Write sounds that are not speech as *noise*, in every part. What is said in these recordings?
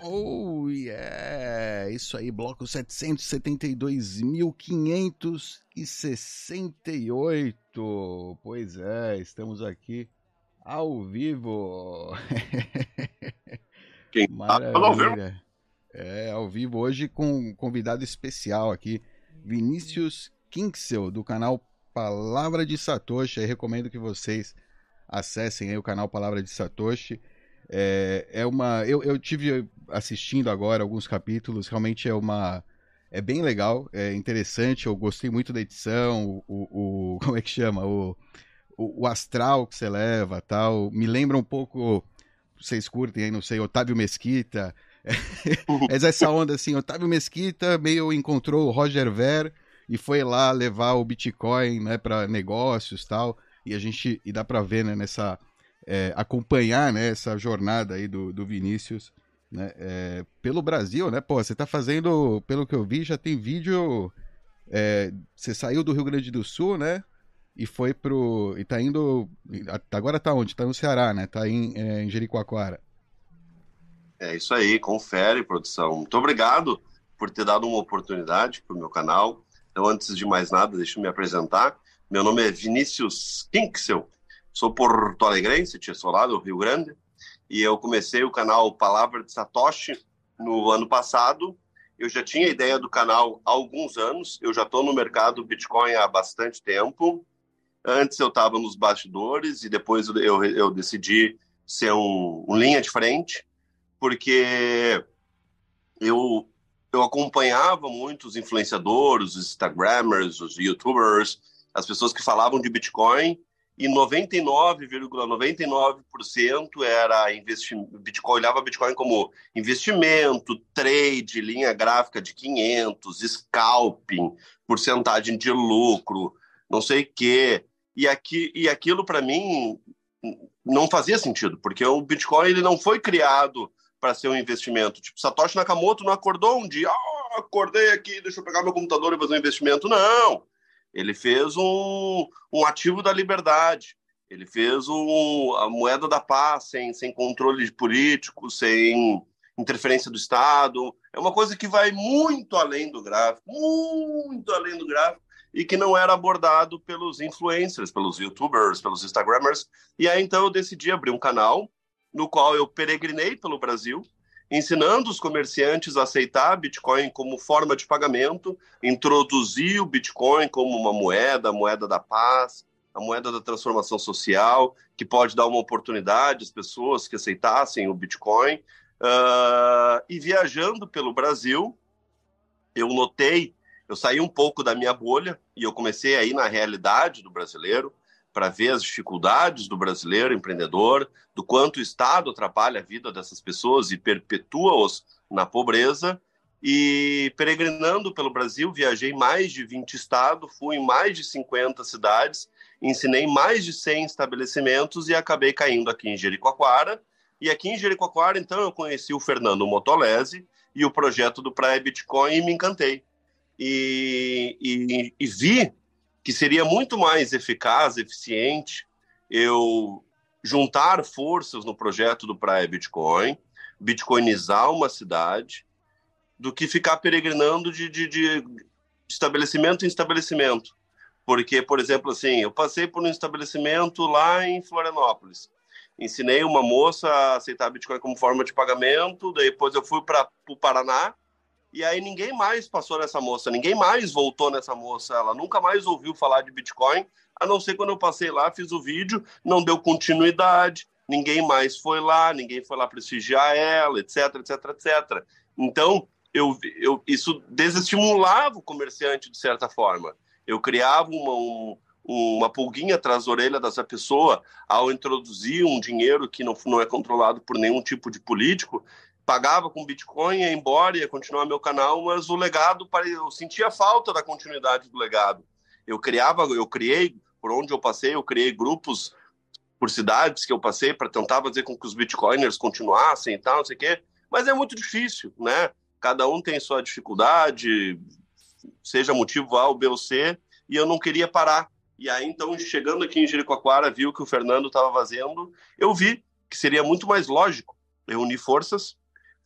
Oh, yeah! Isso aí, bloco 772.568. Pois é, estamos aqui ao vivo. *laughs* Quem Maravilha. É, ao vivo hoje com um convidado especial aqui, Vinícius Kinksel, do canal Palavra de Satoshi. Eu recomendo que vocês acessem aí o canal Palavra de Satoshi. É, é uma. Eu, eu tive assistindo agora alguns capítulos, realmente é uma. É bem legal, é interessante, eu gostei muito da edição, o, o *laughs* como é que chama? O, o, o, astral que você leva tal. Me lembra um pouco, vocês curtem aí, não sei, Otávio Mesquita. *laughs* Mas essa onda assim, Otávio Mesquita meio encontrou o Roger Ver e foi lá levar o Bitcoin né, para negócios tal. E a gente, e dá para ver né, nessa é, acompanhar né, essa jornada aí do, do Vinícius né, é, pelo Brasil, né? Pô, você tá fazendo, pelo que eu vi, já tem vídeo. É, você saiu do Rio Grande do Sul, né? E foi pro. E tá indo. Agora tá onde? Tá no Ceará, né? Tá em, é, em Jericoacoara. É isso aí, confere, produção. Muito obrigado por ter dado uma oportunidade pro meu canal. Então, antes de mais nada, deixa eu me apresentar. Meu nome é Vinícius Kinksel. Sou porto-alegrense, sou lá do Rio Grande, e eu comecei o canal Palavra de Satoshi no ano passado. Eu já tinha ideia do canal há alguns anos, eu já estou no mercado Bitcoin há bastante tempo. Antes eu estava nos bastidores e depois eu, eu decidi ser um, um linha de frente, porque eu, eu acompanhava muitos influenciadores, os Instagrammers, os YouTubers, as pessoas que falavam de Bitcoin e 99,99% ,99 era investimento. Bitcoin olhava Bitcoin como investimento, trade, linha gráfica de 500, scalping, porcentagem de lucro, não sei o quê. E, aqui, e aquilo para mim não fazia sentido, porque o Bitcoin ele não foi criado para ser um investimento. Tipo, Satoshi Nakamoto não acordou um dia, oh, acordei aqui, deixa eu pegar meu computador e fazer um investimento. Não! Ele fez um, um ativo da liberdade. Ele fez um, a moeda da paz, sem, sem controle político, sem interferência do Estado. É uma coisa que vai muito além do gráfico, muito além do gráfico, e que não era abordado pelos influencers, pelos youtubers, pelos instagramers. E aí então eu decidi abrir um canal no qual eu peregrinei pelo Brasil, ensinando os comerciantes a aceitar Bitcoin como forma de pagamento, introduzir o Bitcoin como uma moeda, a moeda da paz, a moeda da transformação social, que pode dar uma oportunidade às pessoas que aceitassem o Bitcoin. Uh, e viajando pelo Brasil, eu notei, eu saí um pouco da minha bolha e eu comecei aí na realidade do brasileiro, para ver as dificuldades do brasileiro empreendedor, do quanto o Estado atrapalha a vida dessas pessoas e perpetua-os na pobreza. E peregrinando pelo Brasil, viajei mais de 20 estados, fui em mais de 50 cidades, ensinei mais de 100 estabelecimentos e acabei caindo aqui em Jericoacoara. E aqui em Jericoacoara, então, eu conheci o Fernando Motolese e o projeto do Praia Bitcoin e me encantei. E, e, e vi que seria muito mais eficaz, eficiente eu juntar forças no projeto do Praia Bitcoin, bitcoinizar uma cidade, do que ficar peregrinando de, de, de estabelecimento em estabelecimento. Porque, por exemplo, assim, eu passei por um estabelecimento lá em Florianópolis. Ensinei uma moça a aceitar Bitcoin como forma de pagamento, depois eu fui para o Paraná, e aí ninguém mais passou nessa moça, ninguém mais voltou nessa moça, ela nunca mais ouviu falar de Bitcoin, a não ser quando eu passei lá, fiz o vídeo, não deu continuidade, ninguém mais foi lá, ninguém foi lá prestigiar ela, etc, etc, etc. Então, eu, eu, isso desestimulava o comerciante de certa forma. Eu criava uma, um, uma pulguinha atrás da orelha dessa pessoa ao introduzir um dinheiro que não, não é controlado por nenhum tipo de político pagava com Bitcoin, ia embora, ia continuar meu canal, mas o legado, eu sentia falta da continuidade do legado. Eu criava, eu criei, por onde eu passei, eu criei grupos por cidades que eu passei para tentar fazer com que os bitcoiners continuassem e tal, não sei o quê, mas é muito difícil, né? Cada um tem sua dificuldade, seja motivo A ou B ou C, e eu não queria parar. E aí, então, chegando aqui em Jericoacoara, viu que o Fernando estava fazendo, eu vi que seria muito mais lógico reunir forças,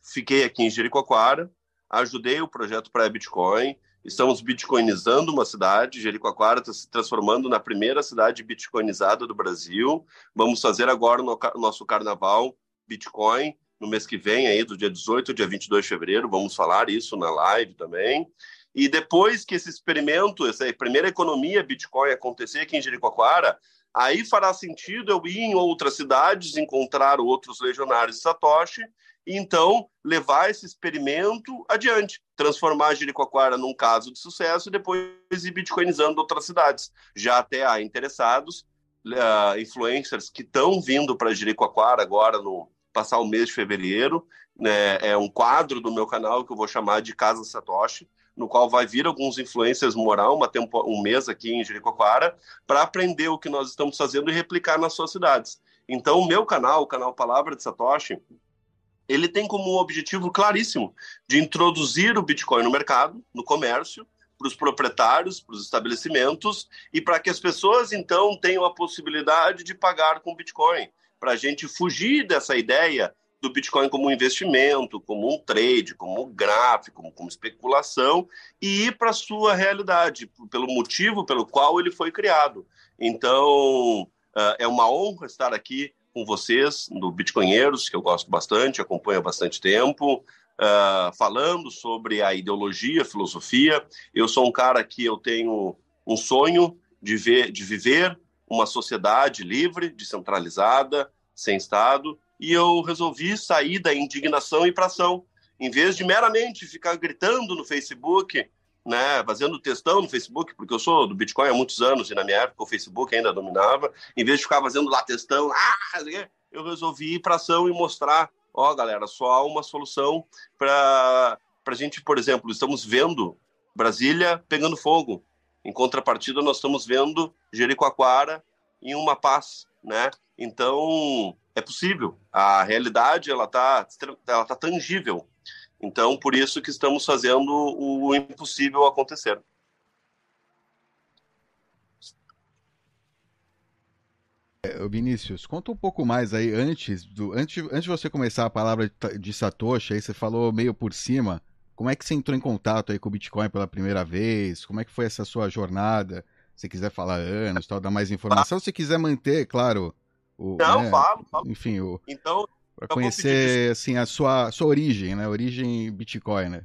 fiquei aqui em Jericoacoara, ajudei o projeto para Bitcoin, estamos bitcoinizando uma cidade, Jericoacoara está se transformando na primeira cidade bitcoinizada do Brasil. Vamos fazer agora o no nosso carnaval Bitcoin no mês que vem, aí, do dia 18 ao dia 22 de fevereiro, vamos falar isso na live também. E depois que esse experimento, essa primeira economia Bitcoin acontecer aqui em Jericoacoara, aí fará sentido eu ir em outras cidades, encontrar outros legionários Satoshi e então levar esse experimento adiante, transformar Jericoacoara num caso de sucesso e depois ir bitcoinizando outras cidades. Já até há interessados, uh, influencers que estão vindo para Jericoacoara agora no passar o mês de fevereiro, né, é um quadro do meu canal que eu vou chamar de Casa Satoshi, no qual vai vir alguns influencers morar uma tempo, um mês aqui em Jericoacoara para aprender o que nós estamos fazendo e replicar nas suas cidades. Então, o meu canal, o canal Palavra de Satoshi, ele tem como objetivo claríssimo de introduzir o Bitcoin no mercado, no comércio, para os proprietários, para os estabelecimentos e para que as pessoas então tenham a possibilidade de pagar com Bitcoin, para a gente fugir dessa ideia do Bitcoin como um investimento, como um trade, como um gráfico, como, como especulação e ir para a sua realidade, pelo motivo pelo qual ele foi criado. Então, uh, é uma honra estar aqui com vocês no Bitcoinheiros, que eu gosto bastante, acompanho há bastante tempo, uh, falando sobre a ideologia, filosofia. Eu sou um cara que eu tenho um sonho de, ver, de viver uma sociedade livre, descentralizada, sem Estado, e eu resolvi sair da indignação e para ação. Em vez de meramente ficar gritando no Facebook, né, fazendo textão no Facebook, porque eu sou do Bitcoin há muitos anos e na minha época o Facebook ainda dominava, em vez de ficar fazendo lá textão, ah, eu resolvi ir para ação e mostrar, ó, galera, só há uma solução para a gente, por exemplo, estamos vendo Brasília pegando fogo. Em contrapartida, nós estamos vendo Jericoacoara em uma paz, né? Então, é possível. A realidade ela está ela tá tangível. Então, por isso que estamos fazendo o impossível acontecer. É, Vinícius, conta um pouco mais aí antes do antes, antes de você começar a palavra de Satoshi, aí você falou meio por cima. Como é que você entrou em contato aí com o Bitcoin pela primeira vez? Como é que foi essa sua jornada? Se quiser falar anos, tal, dar mais informação. Se quiser manter, claro, o, Não, né? falo, falo. Enfim, o, então, para conhecer assim a sua, sua origem, né? Origem Bitcoin, né?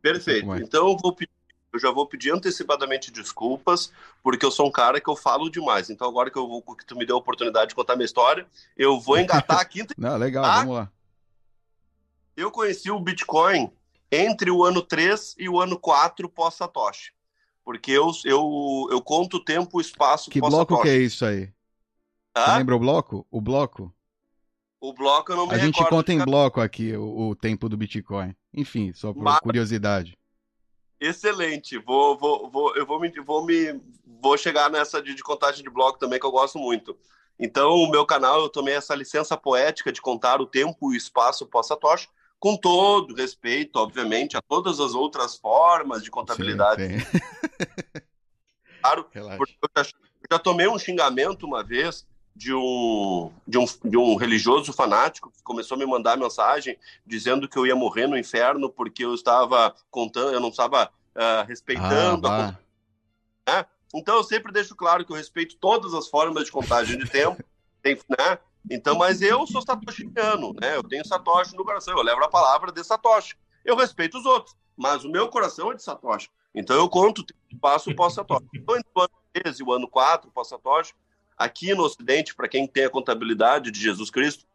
Perfeito. É. Então eu vou pedir, eu já vou pedir antecipadamente desculpas, porque eu sou um cara que eu falo demais. Então agora que eu vou que tu me deu a oportunidade de contar minha história, eu vou engatar a quinta. *laughs* Não, legal, ah, vamos lá. Eu conheci o Bitcoin entre o ano 3 e o ano 4 pós Satoshi. Porque eu, eu, eu conto o tempo e o espaço que pós Satoshi. Que bloco que é isso aí? Você lembra o bloco? O bloco? O bloco eu não me A gente conta em bloco aqui o, o, tempo do Bitcoin. Enfim, só por Mas... curiosidade. Excelente. Vou, vou, vou, eu vou me, vou me vou chegar nessa de, de, contagem de bloco também que eu gosto muito. Então, o meu canal eu tomei essa licença poética de contar o tempo e o espaço pós-Satoshi, com todo respeito, obviamente, a todas as outras formas de contabilidade. Sim, claro, *laughs* porque eu já, eu já tomei um xingamento uma vez de um, de, um, de um religioso fanático que começou a me mandar mensagem dizendo que eu ia morrer no inferno porque eu estava contando, eu não estava uh, respeitando ah, a... né? Então eu sempre deixo claro que eu respeito todas as formas de contagem de tempo, *laughs* tem, né? Então, mas eu sou satoshiano, né? Eu tenho Satoshi no coração, eu levo a palavra de Satoshi. Eu respeito os outros, mas o meu coração é de Satoshi. Então eu conto, passo pós-Satoshi. Então, entre o ano 13 e o ano 4 pós-Satoshi, aqui no Ocidente, para quem tem a contabilidade de Jesus Cristo,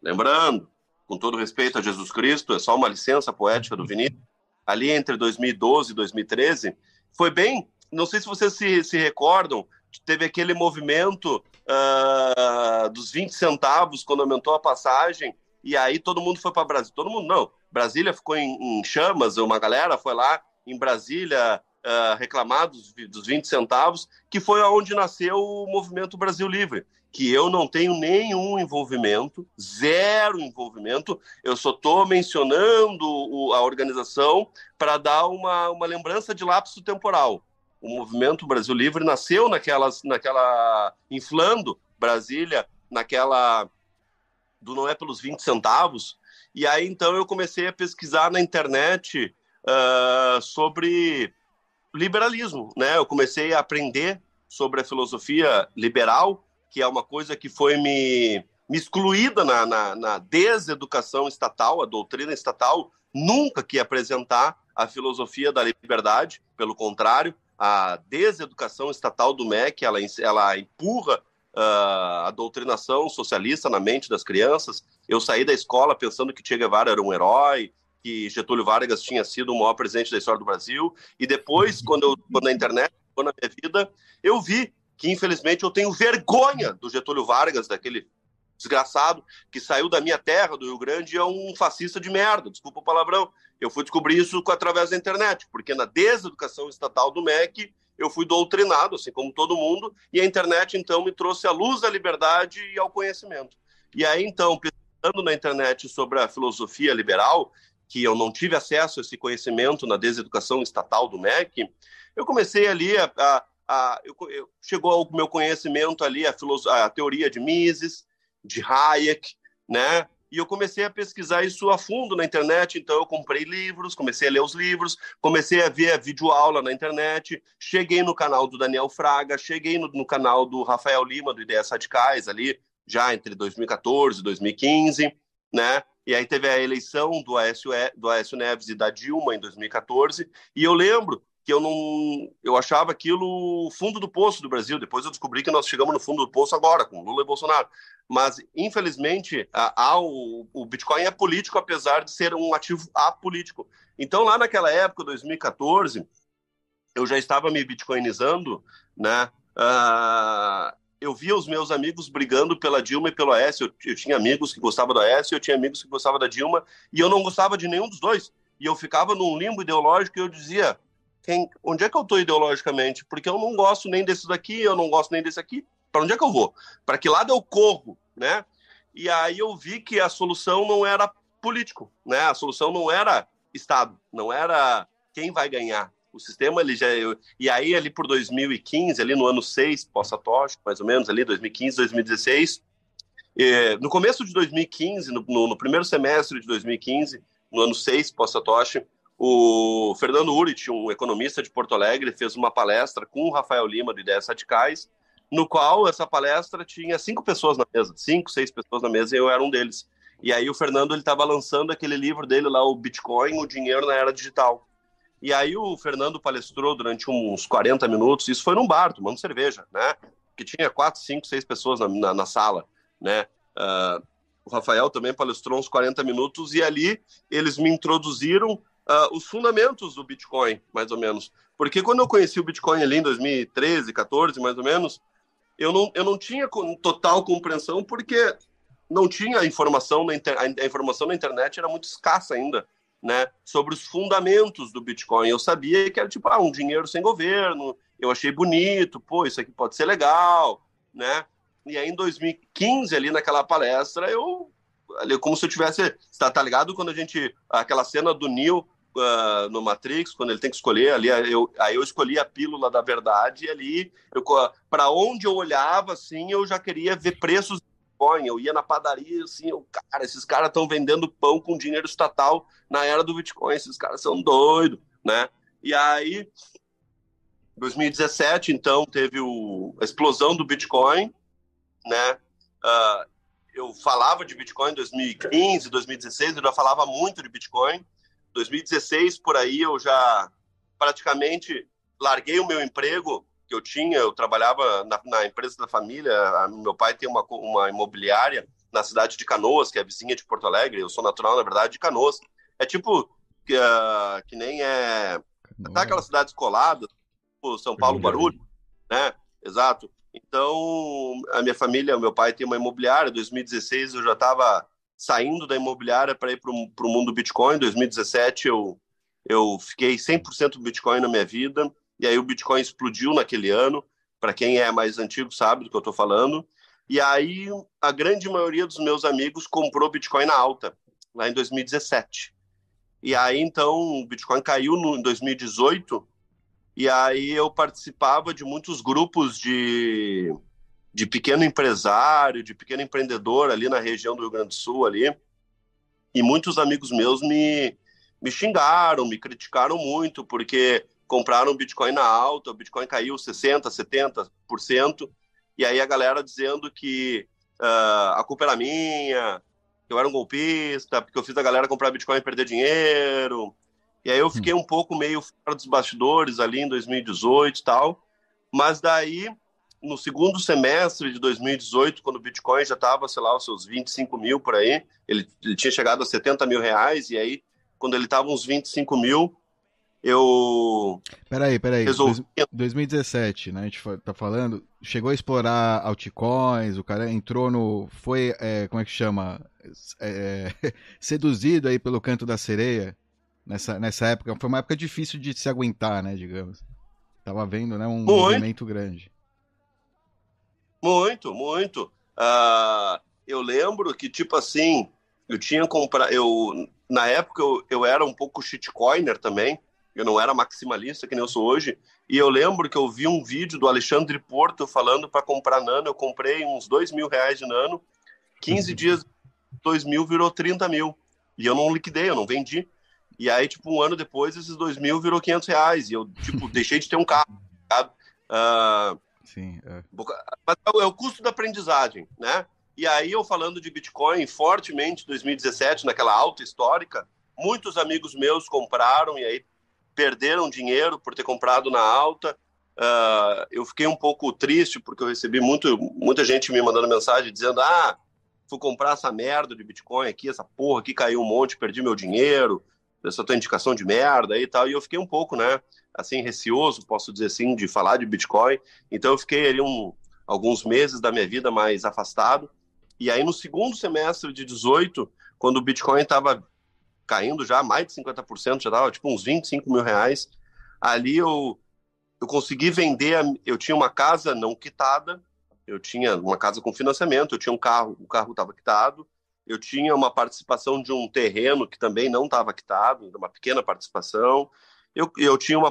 lembrando, com todo respeito a Jesus Cristo, é só uma licença poética do Vinícius, ali entre 2012 e 2013, foi bem, não sei se vocês se, se recordam, teve aquele movimento uh, dos 20 centavos quando aumentou a passagem, e aí todo mundo foi para Brasília. Todo mundo não. Brasília ficou em, em chamas, uma galera foi lá em Brasília uh, reclamar dos, dos 20 centavos, que foi aonde nasceu o Movimento Brasil Livre, que eu não tenho nenhum envolvimento, zero envolvimento, eu só estou mencionando o, a organização para dar uma, uma lembrança de lapso temporal. O Movimento Brasil Livre nasceu naquelas, naquela, inflando Brasília, naquela do Não é pelos 20 centavos. E aí então eu comecei a pesquisar na internet uh, sobre liberalismo, né? Eu comecei a aprender sobre a filosofia liberal, que é uma coisa que foi me, me excluída na, na, na deseducação estatal, a doutrina estatal nunca que apresentar a filosofia da liberdade, pelo contrário, a deseducação estatal do MEC, ela, ela empurra uh, a doutrinação socialista na mente das crianças. Eu saí da escola pensando que Che Guevara era um herói, que Getúlio Vargas tinha sido o maior presidente da história do Brasil. E depois, quando eu quando a internet na minha vida, eu vi que infelizmente eu tenho vergonha do Getúlio Vargas, daquele desgraçado que saiu da minha terra, do Rio Grande, e é um fascista de merda, desculpa o palavrão. Eu fui descobrir isso através da internet, porque na deseducação estatal do MEC eu fui doutrinado, assim como todo mundo, e a internet então me trouxe a luz da liberdade e ao conhecimento. E aí então, pesquisando na internet sobre a filosofia liberal, que eu não tive acesso a esse conhecimento na deseducação estatal do MEC, eu comecei ali a, a, a eu, eu, chegou ao meu conhecimento ali a, a teoria de Mises, de Hayek, né? E eu comecei a pesquisar isso a fundo na internet, então eu comprei livros, comecei a ler os livros, comecei a ver a videoaula na internet, cheguei no canal do Daniel Fraga, cheguei no, no canal do Rafael Lima, do Ideias Radicais, ali, já entre 2014 e 2015, né? E aí teve a eleição do Aécio, do Aécio Neves e da Dilma em 2014, e eu lembro que eu não eu achava aquilo fundo do poço do Brasil. Depois eu descobri que nós chegamos no fundo do poço agora com Lula e Bolsonaro. Mas infelizmente a, a, o, o, Bitcoin é político apesar de ser um ativo apolítico. Então lá naquela época, 2014, eu já estava me bitcoinizando, né? Uh, eu via os meus amigos brigando pela Dilma e pelo Aécio. Eu, eu tinha amigos que gostavam do Aécio, eu tinha amigos que gostavam da Dilma, e eu não gostava de nenhum dos dois. E eu ficava num limbo ideológico e eu dizia, quem, onde é que eu estou ideologicamente? Porque eu não gosto nem desse daqui, eu não gosto nem desse aqui. Para onde é que eu vou? Para que lado eu corro, né? E aí eu vi que a solução não era político, né? A solução não era Estado, não era quem vai ganhar. O sistema ele já e aí ali por 2015, ali no ano 6 pós-Satoshi, mais ou menos ali 2015, 2016, eh, no começo de 2015, no, no, no primeiro semestre de 2015, no ano 6 pós-Satoshi, o Fernando Urit, um economista de Porto Alegre, fez uma palestra com o Rafael Lima do Ideias Radicais, no qual essa palestra tinha cinco pessoas na mesa, cinco, seis pessoas na mesa, e eu era um deles. E aí o Fernando ele estava lançando aquele livro dele lá, o Bitcoin, o dinheiro na era digital. E aí o Fernando palestrou durante uns 40 minutos, isso foi num bar, tomando cerveja, né? Que tinha quatro, cinco, seis pessoas na, na, na sala, né? Uh, o Rafael também palestrou uns 40 minutos e ali eles me introduziram uh, os fundamentos do Bitcoin, mais ou menos. Porque quando eu conheci o Bitcoin ali em 2013, 14, mais ou menos, eu não, eu não tinha total compreensão porque não tinha informação na a informação na internet era muito escassa ainda, né, sobre os fundamentos do Bitcoin. Eu sabia que era tipo ah, um dinheiro sem governo. Eu achei bonito, pô, isso aqui pode ser legal, né? E aí em 2015 ali naquela palestra eu ali como se eu tivesse, tá, tá ligado quando a gente aquela cena do Neo uh, no Matrix, quando ele tem que escolher ali, eu, aí eu escolhi a pílula da verdade e ali, para onde eu olhava, assim, eu já queria ver preços Bitcoin. Eu ia na padaria, assim, eu, cara, esses caras estão vendendo pão com dinheiro estatal na era do Bitcoin, esses caras são doidos, né? E aí, 2017, então, teve o, a explosão do Bitcoin, né? Uh, eu falava de Bitcoin em 2015, 2016, eu já falava muito de Bitcoin. 2016, por aí, eu já praticamente larguei o meu emprego que eu tinha. Eu trabalhava na, na empresa da família. A, meu pai tem uma, uma imobiliária na cidade de Canoas, que é vizinha de Porto Alegre. Eu sou natural, na verdade, de Canoas. É tipo que, uh, que nem é. Tá aquelas cidades coladas, tipo São Paulo, Barulho, né? Exato. Então, a minha família, meu pai tem uma imobiliária. Em 2016 eu já estava saindo da imobiliária para ir para o mundo Bitcoin. Em 2017 eu, eu fiquei 100% Bitcoin na minha vida, e aí o Bitcoin explodiu naquele ano. Para quem é mais antigo sabe do que eu estou falando. E aí a grande maioria dos meus amigos comprou Bitcoin na alta, lá em 2017. E aí então o Bitcoin caiu no, em 2018, e aí eu participava de muitos grupos de de pequeno empresário, de pequeno empreendedor ali na região do Rio Grande do Sul ali. E muitos amigos meus me, me xingaram, me criticaram muito, porque compraram Bitcoin na alta, o Bitcoin caiu 60%, 70%, e aí a galera dizendo que uh, a culpa era minha, que eu era um golpista, porque eu fiz a galera comprar Bitcoin e perder dinheiro. E aí eu fiquei um pouco meio fora dos bastidores ali em 2018 e tal, mas daí no segundo semestre de 2018, quando o Bitcoin já estava, sei lá, os seus 25 mil por aí, ele, ele tinha chegado a 70 mil reais, e aí, quando ele estava uns 25 mil, eu. Peraí, peraí. Resolvi... 2017, né? A gente tá falando. Chegou a explorar altcoins, o cara entrou no. Foi. É, como é que chama? É, *laughs* seduzido aí pelo canto da sereia nessa, nessa época. Foi uma época difícil de se aguentar, né? Digamos. Tava vendo, né? Um Muito. movimento grande. Muito, muito. Uh, eu lembro que, tipo assim, eu tinha comprado. Eu, na época eu, eu era um pouco shitcoiner também. Eu não era maximalista que nem eu sou hoje. E eu lembro que eu vi um vídeo do Alexandre Porto falando para comprar nano. Eu comprei uns dois mil reais de nano. 15 uhum. dias, dois mil virou 30 mil. E eu não liquidei, eu não vendi. E aí, tipo, um ano depois, esses dois mil virou 500 reais. E eu, tipo, *laughs* deixei de ter um carro. Sabe? Uh, Sim. É. Mas é, é o custo da aprendizagem, né? E aí eu falando de Bitcoin fortemente 2017, naquela alta histórica, muitos amigos meus compraram e aí perderam dinheiro por ter comprado na alta. Uh, eu fiquei um pouco triste porque eu recebi muito, muita gente me mandando mensagem dizendo: ah, fui comprar essa merda de Bitcoin aqui, essa porra aqui caiu um monte, perdi meu dinheiro, essa tua indicação de merda e tal. E eu fiquei um pouco, né? assim receoso, posso dizer assim, de falar de Bitcoin. Então eu fiquei ali um, alguns meses da minha vida mais afastado. E aí no segundo semestre de 18, quando o Bitcoin estava caindo já mais de 50%, já estava tipo uns 25 mil reais, ali eu, eu consegui vender, eu tinha uma casa não quitada, eu tinha uma casa com financiamento, eu tinha um carro, o carro estava quitado, eu tinha uma participação de um terreno que também não estava quitado, uma pequena participação, eu, eu tinha uma.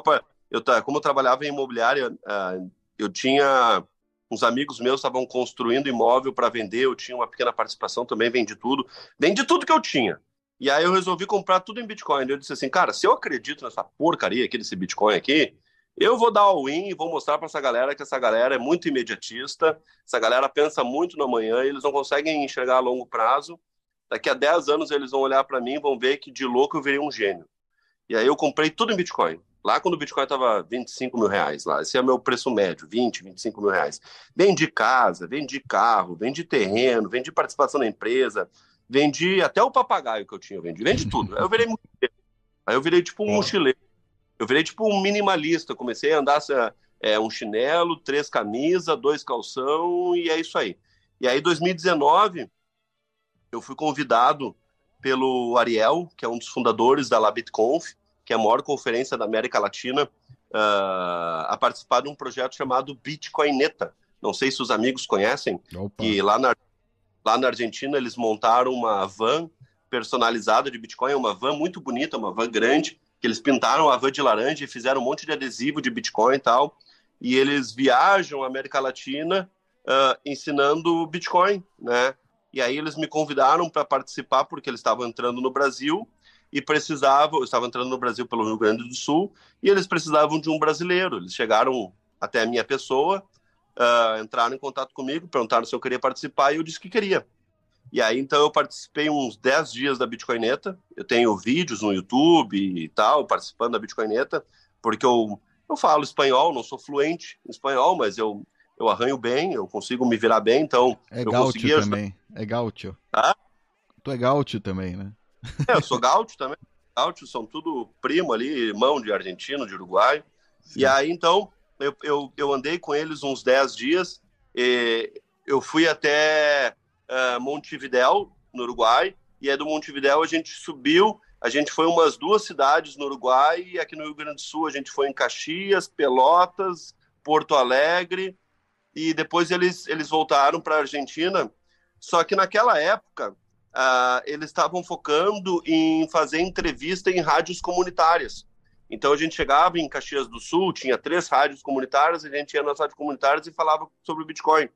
Eu, como eu trabalhava em imobiliária, ah, eu tinha. Uns amigos meus estavam construindo imóvel para vender, eu tinha uma pequena participação também, vendi tudo. Vendi tudo que eu tinha. E aí eu resolvi comprar tudo em Bitcoin. Eu disse assim, cara, se eu acredito nessa porcaria aqui desse Bitcoin aqui, eu vou dar all-in e vou mostrar para essa galera que essa galera é muito imediatista, essa galera pensa muito no amanhã, eles não conseguem enxergar a longo prazo. Daqui a 10 anos eles vão olhar para mim e vão ver que de louco eu virei um gênio. E aí eu comprei tudo em Bitcoin. Lá quando o Bitcoin estava 25 mil reais, lá. Esse é o meu preço médio, 20, 25 mil reais. Vendi casa, vendi carro, vendi terreno, vendi participação na empresa, vendi até o papagaio que eu tinha, eu vendi, vendi tudo. Aí eu virei Aí eu virei tipo um é. mochileiro. Eu virei tipo um minimalista. Comecei a andar é, um chinelo, três camisas, dois calção e é isso aí. E aí, 2019, eu fui convidado pelo Ariel, que é um dos fundadores da LabitConf, que é a maior conferência da América Latina, uh, a participar de um projeto chamado Bitcoineta. Não sei se os amigos conhecem, Opa. que lá na, lá na Argentina eles montaram uma van personalizada de Bitcoin, uma van muito bonita, uma van grande, que eles pintaram a van de laranja e fizeram um monte de adesivo de Bitcoin e tal. E eles viajam a América Latina uh, ensinando Bitcoin, né? E aí eles me convidaram para participar porque eles estavam entrando no Brasil e precisavam, estavam entrando no Brasil pelo Rio Grande do Sul e eles precisavam de um brasileiro. Eles chegaram até a minha pessoa, uh, entraram em contato comigo, perguntaram se eu queria participar e eu disse que queria. E aí então eu participei uns 10 dias da Bitcoineta. Eu tenho vídeos no YouTube e tal, participando da Bitcoineta, porque eu, eu falo espanhol, não sou fluente em espanhol, mas eu eu arranho bem, eu consigo me virar bem, então é eu gaúcho também. É gaúcho. Ah? Tu é gaúcho também, né? É, eu sou gaúcho também. Gaúcho são tudo primo ali, irmão de argentino, de uruguaio. Sim. E aí, então, eu, eu, eu, andei com eles uns 10 dias. eu fui até uh, Montevidéu, no Uruguai, e é do Montevidéu a gente subiu, a gente foi umas duas cidades no Uruguai, e aqui no Rio Grande do Sul a gente foi em Caxias, Pelotas, Porto Alegre, e depois eles, eles voltaram para a Argentina. Só que naquela época, uh, eles estavam focando em fazer entrevista em rádios comunitárias. Então a gente chegava em Caxias do Sul, tinha três rádios comunitárias, a gente ia nas rádios comunitárias e falava sobre o Bitcoin.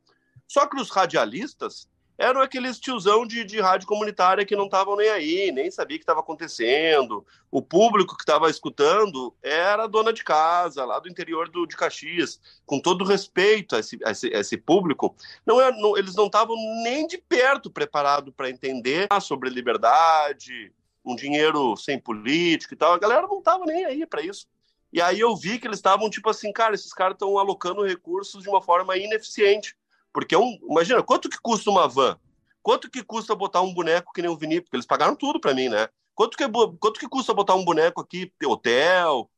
Só que os radialistas eram aqueles tiozão de, de rádio comunitária que não estavam nem aí, nem sabia o que estava acontecendo. O público que estava escutando era dona de casa, lá do interior do, de Caxias. Com todo respeito a esse, a esse, a esse público, não, é, não eles não estavam nem de perto preparados para entender sobre liberdade, um dinheiro sem política e tal. A galera não estava nem aí para isso. E aí eu vi que eles estavam tipo assim, cara, esses caras estão alocando recursos de uma forma ineficiente porque é um, imagina, quanto que custa uma van? Quanto que custa botar um boneco que nem o Vinícius? Porque eles pagaram tudo para mim, né? Quanto que, quanto que custa botar um boneco aqui, hotel,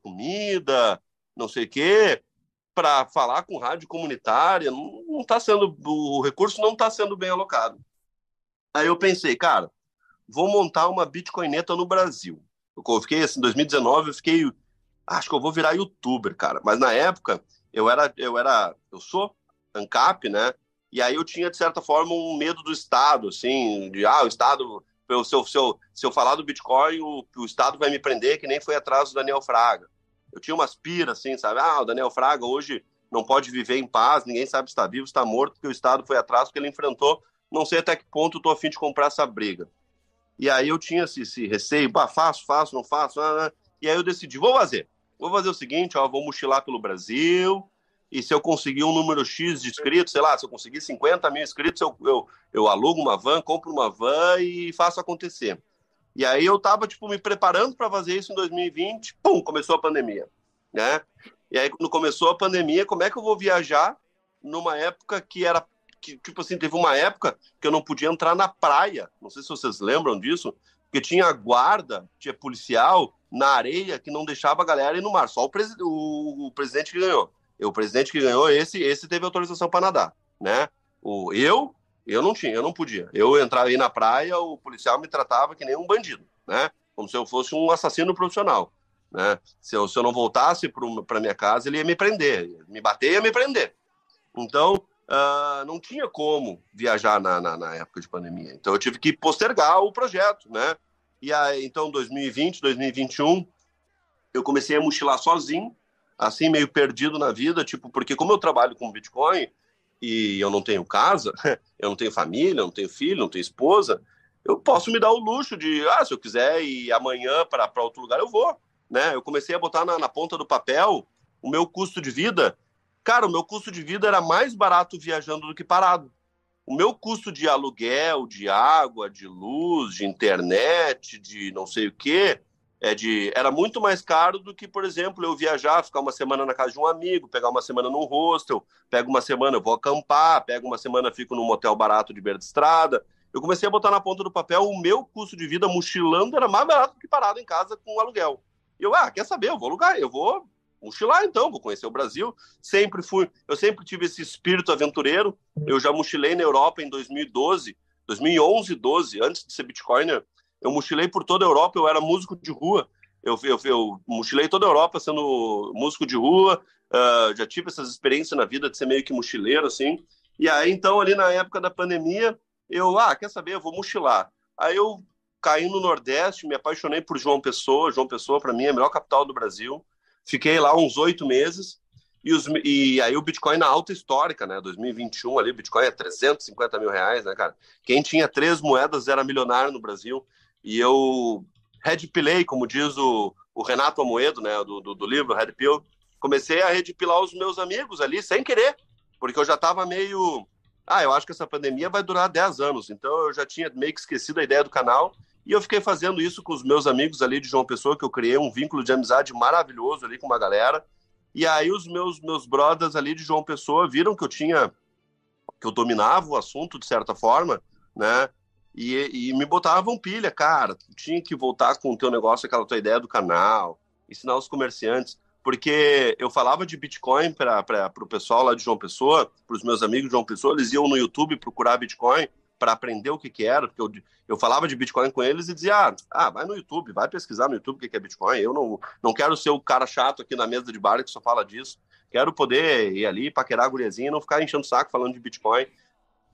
comida, não sei o quê, para falar com rádio comunitária? Não, não tá sendo, o recurso não está sendo bem alocado. Aí eu pensei, cara, vou montar uma Bitcoineta no Brasil. Eu fiquei assim, em 2019, eu fiquei, acho que eu vou virar youtuber, cara. Mas na época, eu era, eu era, eu sou ANCAP, né? E aí eu tinha, de certa forma, um medo do Estado, assim, de, ah, o Estado, se eu, se eu, se eu falar do Bitcoin, o, o Estado vai me prender, que nem foi atrás do Daniel Fraga. Eu tinha umas piras, assim, sabe? Ah, o Daniel Fraga hoje não pode viver em paz, ninguém sabe se está vivo, se está morto, porque o Estado foi atrás, porque ele enfrentou, não sei até que ponto eu tô afim de comprar essa briga. E aí eu tinha esse, esse receio, pá, faço, faço, não faço, ah, ah. e aí eu decidi, vou fazer. Vou fazer o seguinte, ó, vou mochilar pelo Brasil, e se eu conseguir um número X de inscritos, sei lá, se eu conseguir 50 mil inscritos, eu, eu, eu alugo uma van, compro uma van e faço acontecer. E aí eu tava, tipo, me preparando para fazer isso em 2020, pum, começou a pandemia, né? E aí, quando começou a pandemia, como é que eu vou viajar numa época que era, que, tipo assim, teve uma época que eu não podia entrar na praia, não sei se vocês lembram disso, porque tinha guarda, tinha policial na areia que não deixava a galera ir no mar, só o, pres o, o presidente que ganhou o presidente que ganhou esse, esse teve autorização para nadar, né? O eu, eu não tinha, eu não podia. Eu entrava aí na praia, o policial me tratava que nem um bandido, né? Como se eu fosse um assassino profissional, né? Se eu, se eu não voltasse para minha casa, ele ia me prender, me bater, ia me prender. Então, uh, não tinha como viajar na, na, na, época de pandemia. Então, eu tive que postergar o projeto, né? E aí, então, 2020, 2021, eu comecei a mochilar sozinho, assim, meio perdido na vida, tipo, porque como eu trabalho com Bitcoin e eu não tenho casa, *laughs* eu não tenho família, não tenho filho, não tenho esposa, eu posso me dar o luxo de, ah, se eu quiser ir amanhã para outro lugar, eu vou, né? Eu comecei a botar na, na ponta do papel o meu custo de vida. Cara, o meu custo de vida era mais barato viajando do que parado. O meu custo de aluguel, de água, de luz, de internet, de não sei o quê, é de era muito mais caro do que, por exemplo, eu viajar, ficar uma semana na casa de um amigo, pegar uma semana num hostel, pego uma semana, eu vou acampar, pego uma semana, fico num motel barato de beira de estrada. Eu comecei a botar na ponta do papel o meu custo de vida mochilando era mais barato do que parado em casa com aluguel. Eu, ah, quer saber? Eu vou alugar, eu vou mochilar então, vou conhecer o Brasil. Sempre fui, eu sempre tive esse espírito aventureiro. Eu já mochilei na Europa em 2012, 2011, 12, antes de ser Bitcoiner eu mochilei por toda a Europa, eu era músico de rua. Eu, eu, eu mochilei toda a Europa sendo músico de rua, uh, já tive essas experiências na vida de ser meio que mochileiro, assim. E aí, então, ali na época da pandemia, eu, ah, quer saber, eu vou mochilar. Aí eu caí no Nordeste, me apaixonei por João Pessoa. João Pessoa, para mim, é a melhor capital do Brasil. Fiquei lá uns oito meses. E, os, e aí o Bitcoin na alta histórica, né? 2021 ali, o Bitcoin é 350 mil reais, né, cara? Quem tinha três moedas era milionário no Brasil. E eu red pillei, como diz o, o Renato Amoedo, né, do, do, do livro Red Pill, comecei a red pillar os meus amigos ali, sem querer, porque eu já estava meio... Ah, eu acho que essa pandemia vai durar 10 anos, então eu já tinha meio que esquecido a ideia do canal, e eu fiquei fazendo isso com os meus amigos ali de João Pessoa, que eu criei um vínculo de amizade maravilhoso ali com uma galera, e aí os meus, meus brothers ali de João Pessoa viram que eu tinha... que eu dominava o assunto de certa forma, né, e, e me botavam pilha, cara, tinha que voltar com o teu negócio, aquela tua ideia do canal, ensinar os comerciantes, porque eu falava de Bitcoin para o pessoal lá de João Pessoa, para os meus amigos de João Pessoa, eles iam no YouTube procurar Bitcoin para aprender o que, que era, porque eu, eu falava de Bitcoin com eles e dizia, ah, ah, vai no YouTube, vai pesquisar no YouTube o que, que é Bitcoin, eu não, não quero ser o cara chato aqui na mesa de bar que só fala disso, quero poder ir ali, paquerar a guriazinha e não ficar enchendo o saco falando de Bitcoin.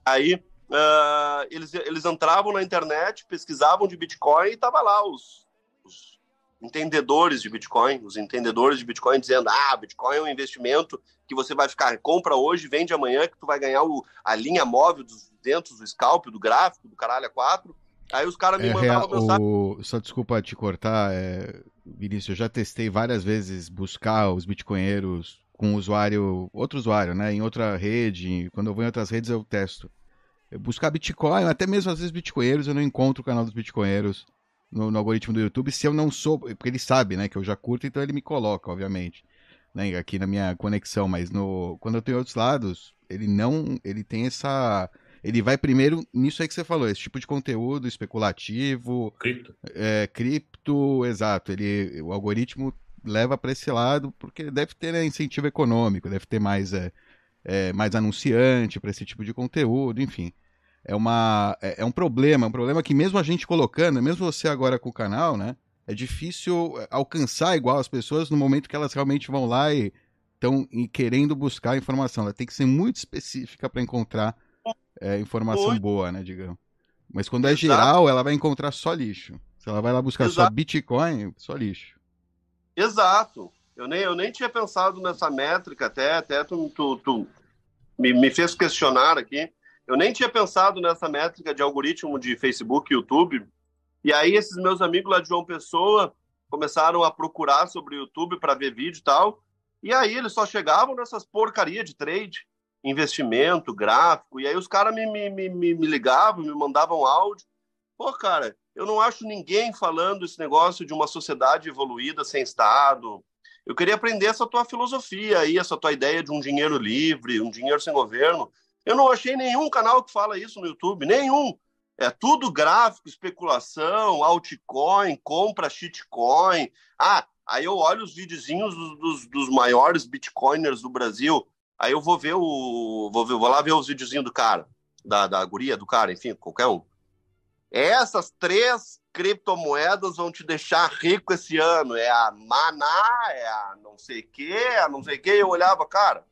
Aí Uh, eles, eles entravam na internet, pesquisavam de Bitcoin e tava lá os, os entendedores de Bitcoin, os entendedores de Bitcoin dizendo, ah, Bitcoin é um investimento que você vai ficar, compra hoje, vende amanhã, que tu vai ganhar o, a linha móvel dos dentro do scalp, do gráfico, do caralho a quatro. Aí os caras me é, mandavam real, mensagem. O... Só desculpa te cortar, é... Vinícius, eu já testei várias vezes buscar os bitcoinheiros com usuário, outro usuário, né, em outra rede, quando eu vou em outras redes eu testo. Eu buscar Bitcoin, até mesmo às vezes bitcoinheiros, eu não encontro o canal dos bitcoinheiros no, no, algoritmo do YouTube se eu não sou, porque ele sabe, né, que eu já curto, então ele me coloca, obviamente, né, aqui na minha conexão, mas no quando eu tenho outros lados, ele não, ele tem essa ele vai primeiro nisso aí que você falou, esse tipo de conteúdo especulativo, cripto, é, cripto, exato, ele o algoritmo leva para esse lado porque deve ter né, incentivo econômico, deve ter mais é, é mais anunciante para esse tipo de conteúdo, enfim é, uma, é, é, um problema, é um problema que mesmo a gente colocando, mesmo você agora com o canal, né? É difícil alcançar igual as pessoas no momento que elas realmente vão lá e estão querendo buscar informação. Ela tem que ser muito específica para encontrar é, informação Oi. boa, né, digamos. Mas quando é Exato. geral, ela vai encontrar só lixo. Se ela vai lá buscar Exato. só Bitcoin, só lixo. Exato. Eu nem, eu nem tinha pensado nessa métrica, até, até tu, tu, tu me, me fez questionar aqui. Eu nem tinha pensado nessa métrica de algoritmo de Facebook e YouTube. E aí esses meus amigos lá de João Pessoa começaram a procurar sobre o YouTube para ver vídeo e tal. E aí eles só chegavam nessas porcaria de trade, investimento, gráfico. E aí os caras me, me, me, me ligavam, me mandavam áudio. Pô, cara, eu não acho ninguém falando esse negócio de uma sociedade evoluída sem Estado. Eu queria aprender essa tua filosofia aí, essa tua ideia de um dinheiro livre, um dinheiro sem governo. Eu não achei nenhum canal que fala isso no YouTube, nenhum. É tudo gráfico, especulação, altcoin, compra shitcoin. Ah, aí eu olho os videozinhos dos, dos, dos, maiores bitcoiners do Brasil. Aí eu vou ver o. Vou, ver, vou lá ver os videozinhos do cara, da, da guria do cara, enfim, qualquer um. Essas três criptomoedas vão te deixar rico esse ano. É a Maná, é a não sei o quê, a não sei o quê. Eu olhava, cara.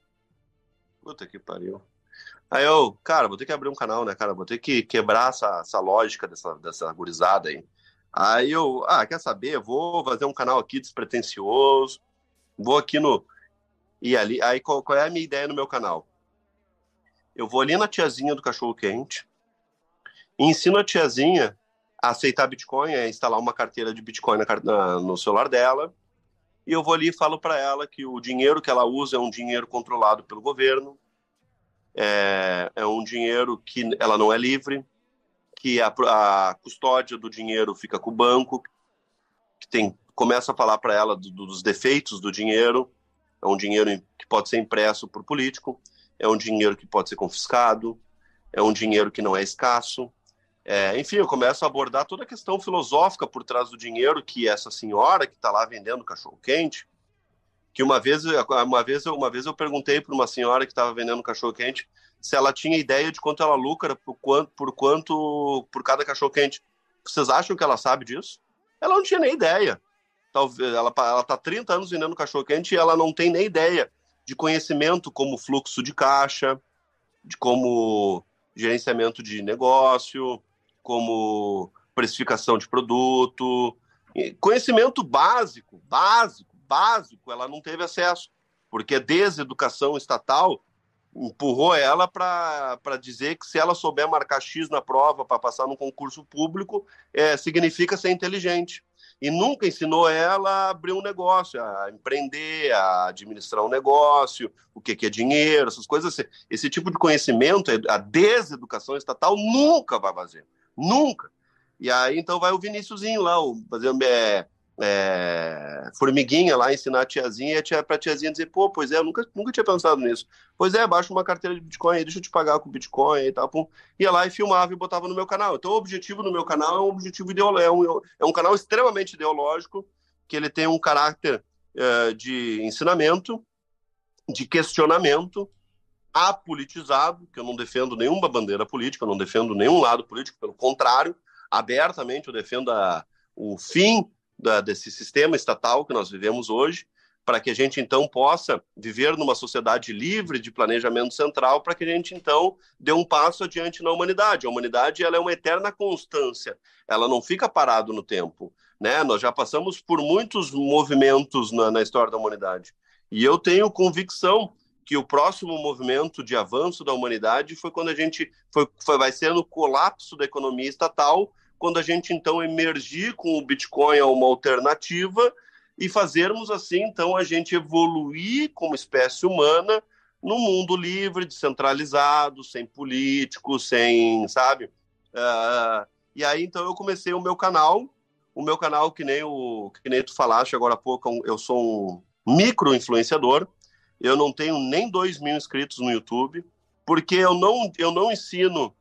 Puta que pariu. Aí eu, cara, vou ter que abrir um canal, né, cara? Vou ter que quebrar essa, essa lógica dessa, dessa gurizada aí. Aí eu, ah, quer saber? Vou fazer um canal aqui despretensioso. Vou aqui no. E ali, aí qual, qual é a minha ideia no meu canal? Eu vou ali na tiazinha do cachorro quente ensino a tiazinha a aceitar Bitcoin, a instalar uma carteira de Bitcoin na, na, no celular dela. E eu vou ali e falo para ela que o dinheiro que ela usa é um dinheiro controlado pelo governo, é, é um dinheiro que ela não é livre, que a, a custódia do dinheiro fica com o banco, que tem começa a falar para ela do, dos defeitos do dinheiro, é um dinheiro que pode ser impresso por político, é um dinheiro que pode ser confiscado, é um dinheiro que não é escasso. É, enfim, eu começo a abordar toda a questão filosófica por trás do dinheiro que essa senhora que está lá vendendo cachorro quente, que uma vez, uma vez, uma vez eu perguntei para uma senhora que estava vendendo cachorro quente se ela tinha ideia de quanto ela lucra por quanto, por quanto por cada cachorro quente. Vocês acham que ela sabe disso? Ela não tinha nem ideia. Talvez ela ela está 30 anos vendendo cachorro quente e ela não tem nem ideia de conhecimento como fluxo de caixa, de como gerenciamento de negócio, como precificação de produto, conhecimento básico, básico básico ela não teve acesso, porque a deseducação estatal empurrou ela para dizer que se ela souber marcar X na prova para passar num concurso público, é, significa ser inteligente. E nunca ensinou ela a abrir um negócio, a empreender, a administrar um negócio, o que, que é dinheiro, essas coisas assim. Esse tipo de conhecimento, a deseducação estatal nunca vai fazer. Nunca. E aí, então, vai o Viníciusinho lá, o, fazer, é, é, formiguinha lá, ensinar a tiazinha e a tia, pra tiazinha dizer, pô, pois é, eu nunca, nunca tinha pensado nisso. Pois é, baixa uma carteira de Bitcoin aí, deixa eu te pagar com Bitcoin e tal. Pum. Ia lá e filmava e botava no meu canal. Então o objetivo do meu canal é um objetivo ideológico, é um, é um canal extremamente ideológico, que ele tem um caráter é, de ensinamento, de questionamento, apolitizado, que eu não defendo nenhuma bandeira política, eu não defendo nenhum lado político, pelo contrário, abertamente eu defendo a, o fim da, desse sistema estatal que nós vivemos hoje, para que a gente então possa viver numa sociedade livre de planejamento central, para que a gente então dê um passo adiante na humanidade. A humanidade ela é uma eterna constância, ela não fica parado no tempo. Né? Nós já passamos por muitos movimentos na, na história da humanidade. E eu tenho convicção que o próximo movimento de avanço da humanidade foi quando a gente foi, foi vai ser no colapso da economia estatal, quando a gente então emergir com o Bitcoin a uma alternativa e fazermos assim, então, a gente evoluir como espécie humana num mundo livre, descentralizado, sem políticos, sem, sabe? Uh, e aí, então, eu comecei o meu canal, o meu canal, que nem, o, que nem tu falaste agora há pouco, é eu sou um micro-influenciador, eu não tenho nem dois mil inscritos no YouTube, porque eu não, eu não ensino,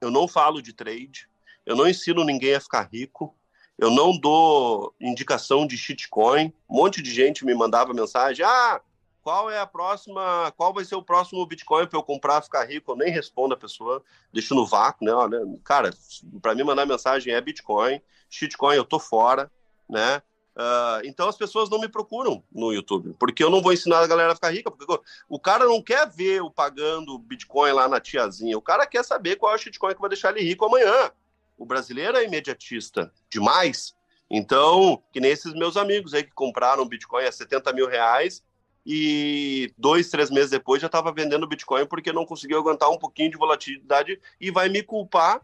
eu não falo de trade, eu não ensino ninguém a ficar rico, eu não dou indicação de shitcoin. Um monte de gente me mandava mensagem: ah, qual é a próxima, qual vai ser o próximo Bitcoin para eu comprar, ficar rico? Eu nem respondo a pessoa, deixo no vácuo, né? Olha, cara, para mim mandar mensagem é Bitcoin, shitcoin eu tô fora, né? Uh, então as pessoas não me procuram no YouTube, porque eu não vou ensinar a galera a ficar rica, porque o cara não quer ver o pagando Bitcoin lá na tiazinha, o cara quer saber qual é o shitcoin que vai deixar ele rico amanhã o brasileiro é imediatista demais. Então, que nem esses meus amigos aí que compraram Bitcoin a 70 mil reais e dois, três meses depois já estava vendendo Bitcoin porque não conseguiu aguentar um pouquinho de volatilidade e vai me culpar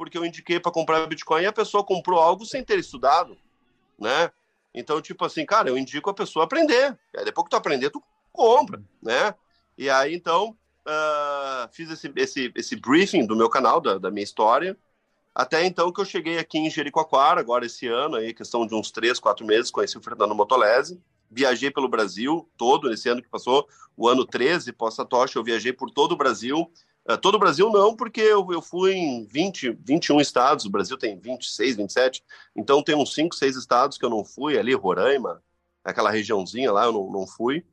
porque eu indiquei para comprar Bitcoin e a pessoa comprou algo sem ter estudado, né? Então, tipo assim, cara, eu indico a pessoa aprender. Aí depois que tu aprender, tu compra, né? E aí, então, uh, fiz esse, esse, esse briefing do meu canal, da, da minha história, até então que eu cheguei aqui em Jericoacoara, agora esse ano, aí, questão de uns três, quatro meses, conheci o Fernando Motolese, viajei pelo Brasil todo, nesse ano que passou, o ano 13, pós-Satoshi, eu viajei por todo o Brasil, uh, todo o Brasil não, porque eu, eu fui em 20, 21 estados, o Brasil tem 26, 27, então tem uns 5, 6 estados que eu não fui, ali, Roraima, aquela regiãozinha lá, eu não, não fui,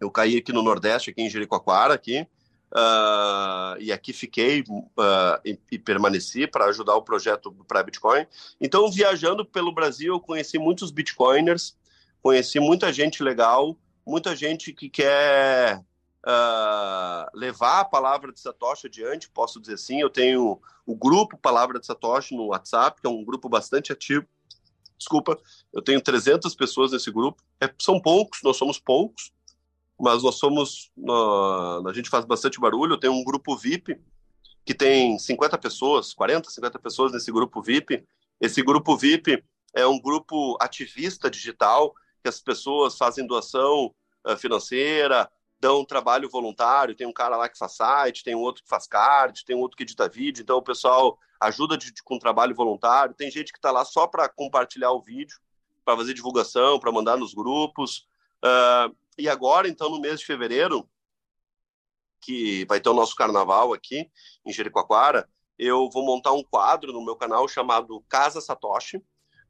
eu caí aqui no Nordeste, aqui em Jericoacoara, aqui, Uh, e aqui fiquei uh, e, e, permaneci para ajudar o projeto para Bitcoin. Então, viajando pelo Brasil, eu conheci muitos Bitcoiners, conheci muita gente legal, muita gente que quer uh, levar a palavra de Satoshi adiante, posso dizer assim. Eu tenho o grupo Palavra de Satoshi no WhatsApp, que é um grupo bastante ativo. Desculpa, eu tenho 300 pessoas nesse grupo. É, são poucos, nós somos poucos, mas nós somos. a gente faz bastante barulho. Tem um grupo VIP que tem 50 pessoas, 40, 50 pessoas nesse grupo VIP. Esse grupo VIP é um grupo ativista digital, que as pessoas fazem doação uh, financeira, dão trabalho voluntário. Tem um cara lá que faz site, tem um outro que faz card, tem um outro que edita vídeo. Então o pessoal ajuda de, de, com trabalho voluntário. Tem gente que está lá só para compartilhar o vídeo, para fazer divulgação, para mandar nos grupos. Uh, e agora, então, no mês de fevereiro, que vai ter o nosso carnaval aqui em Jericoacoara, eu vou montar um quadro no meu canal chamado Casa Satoshi,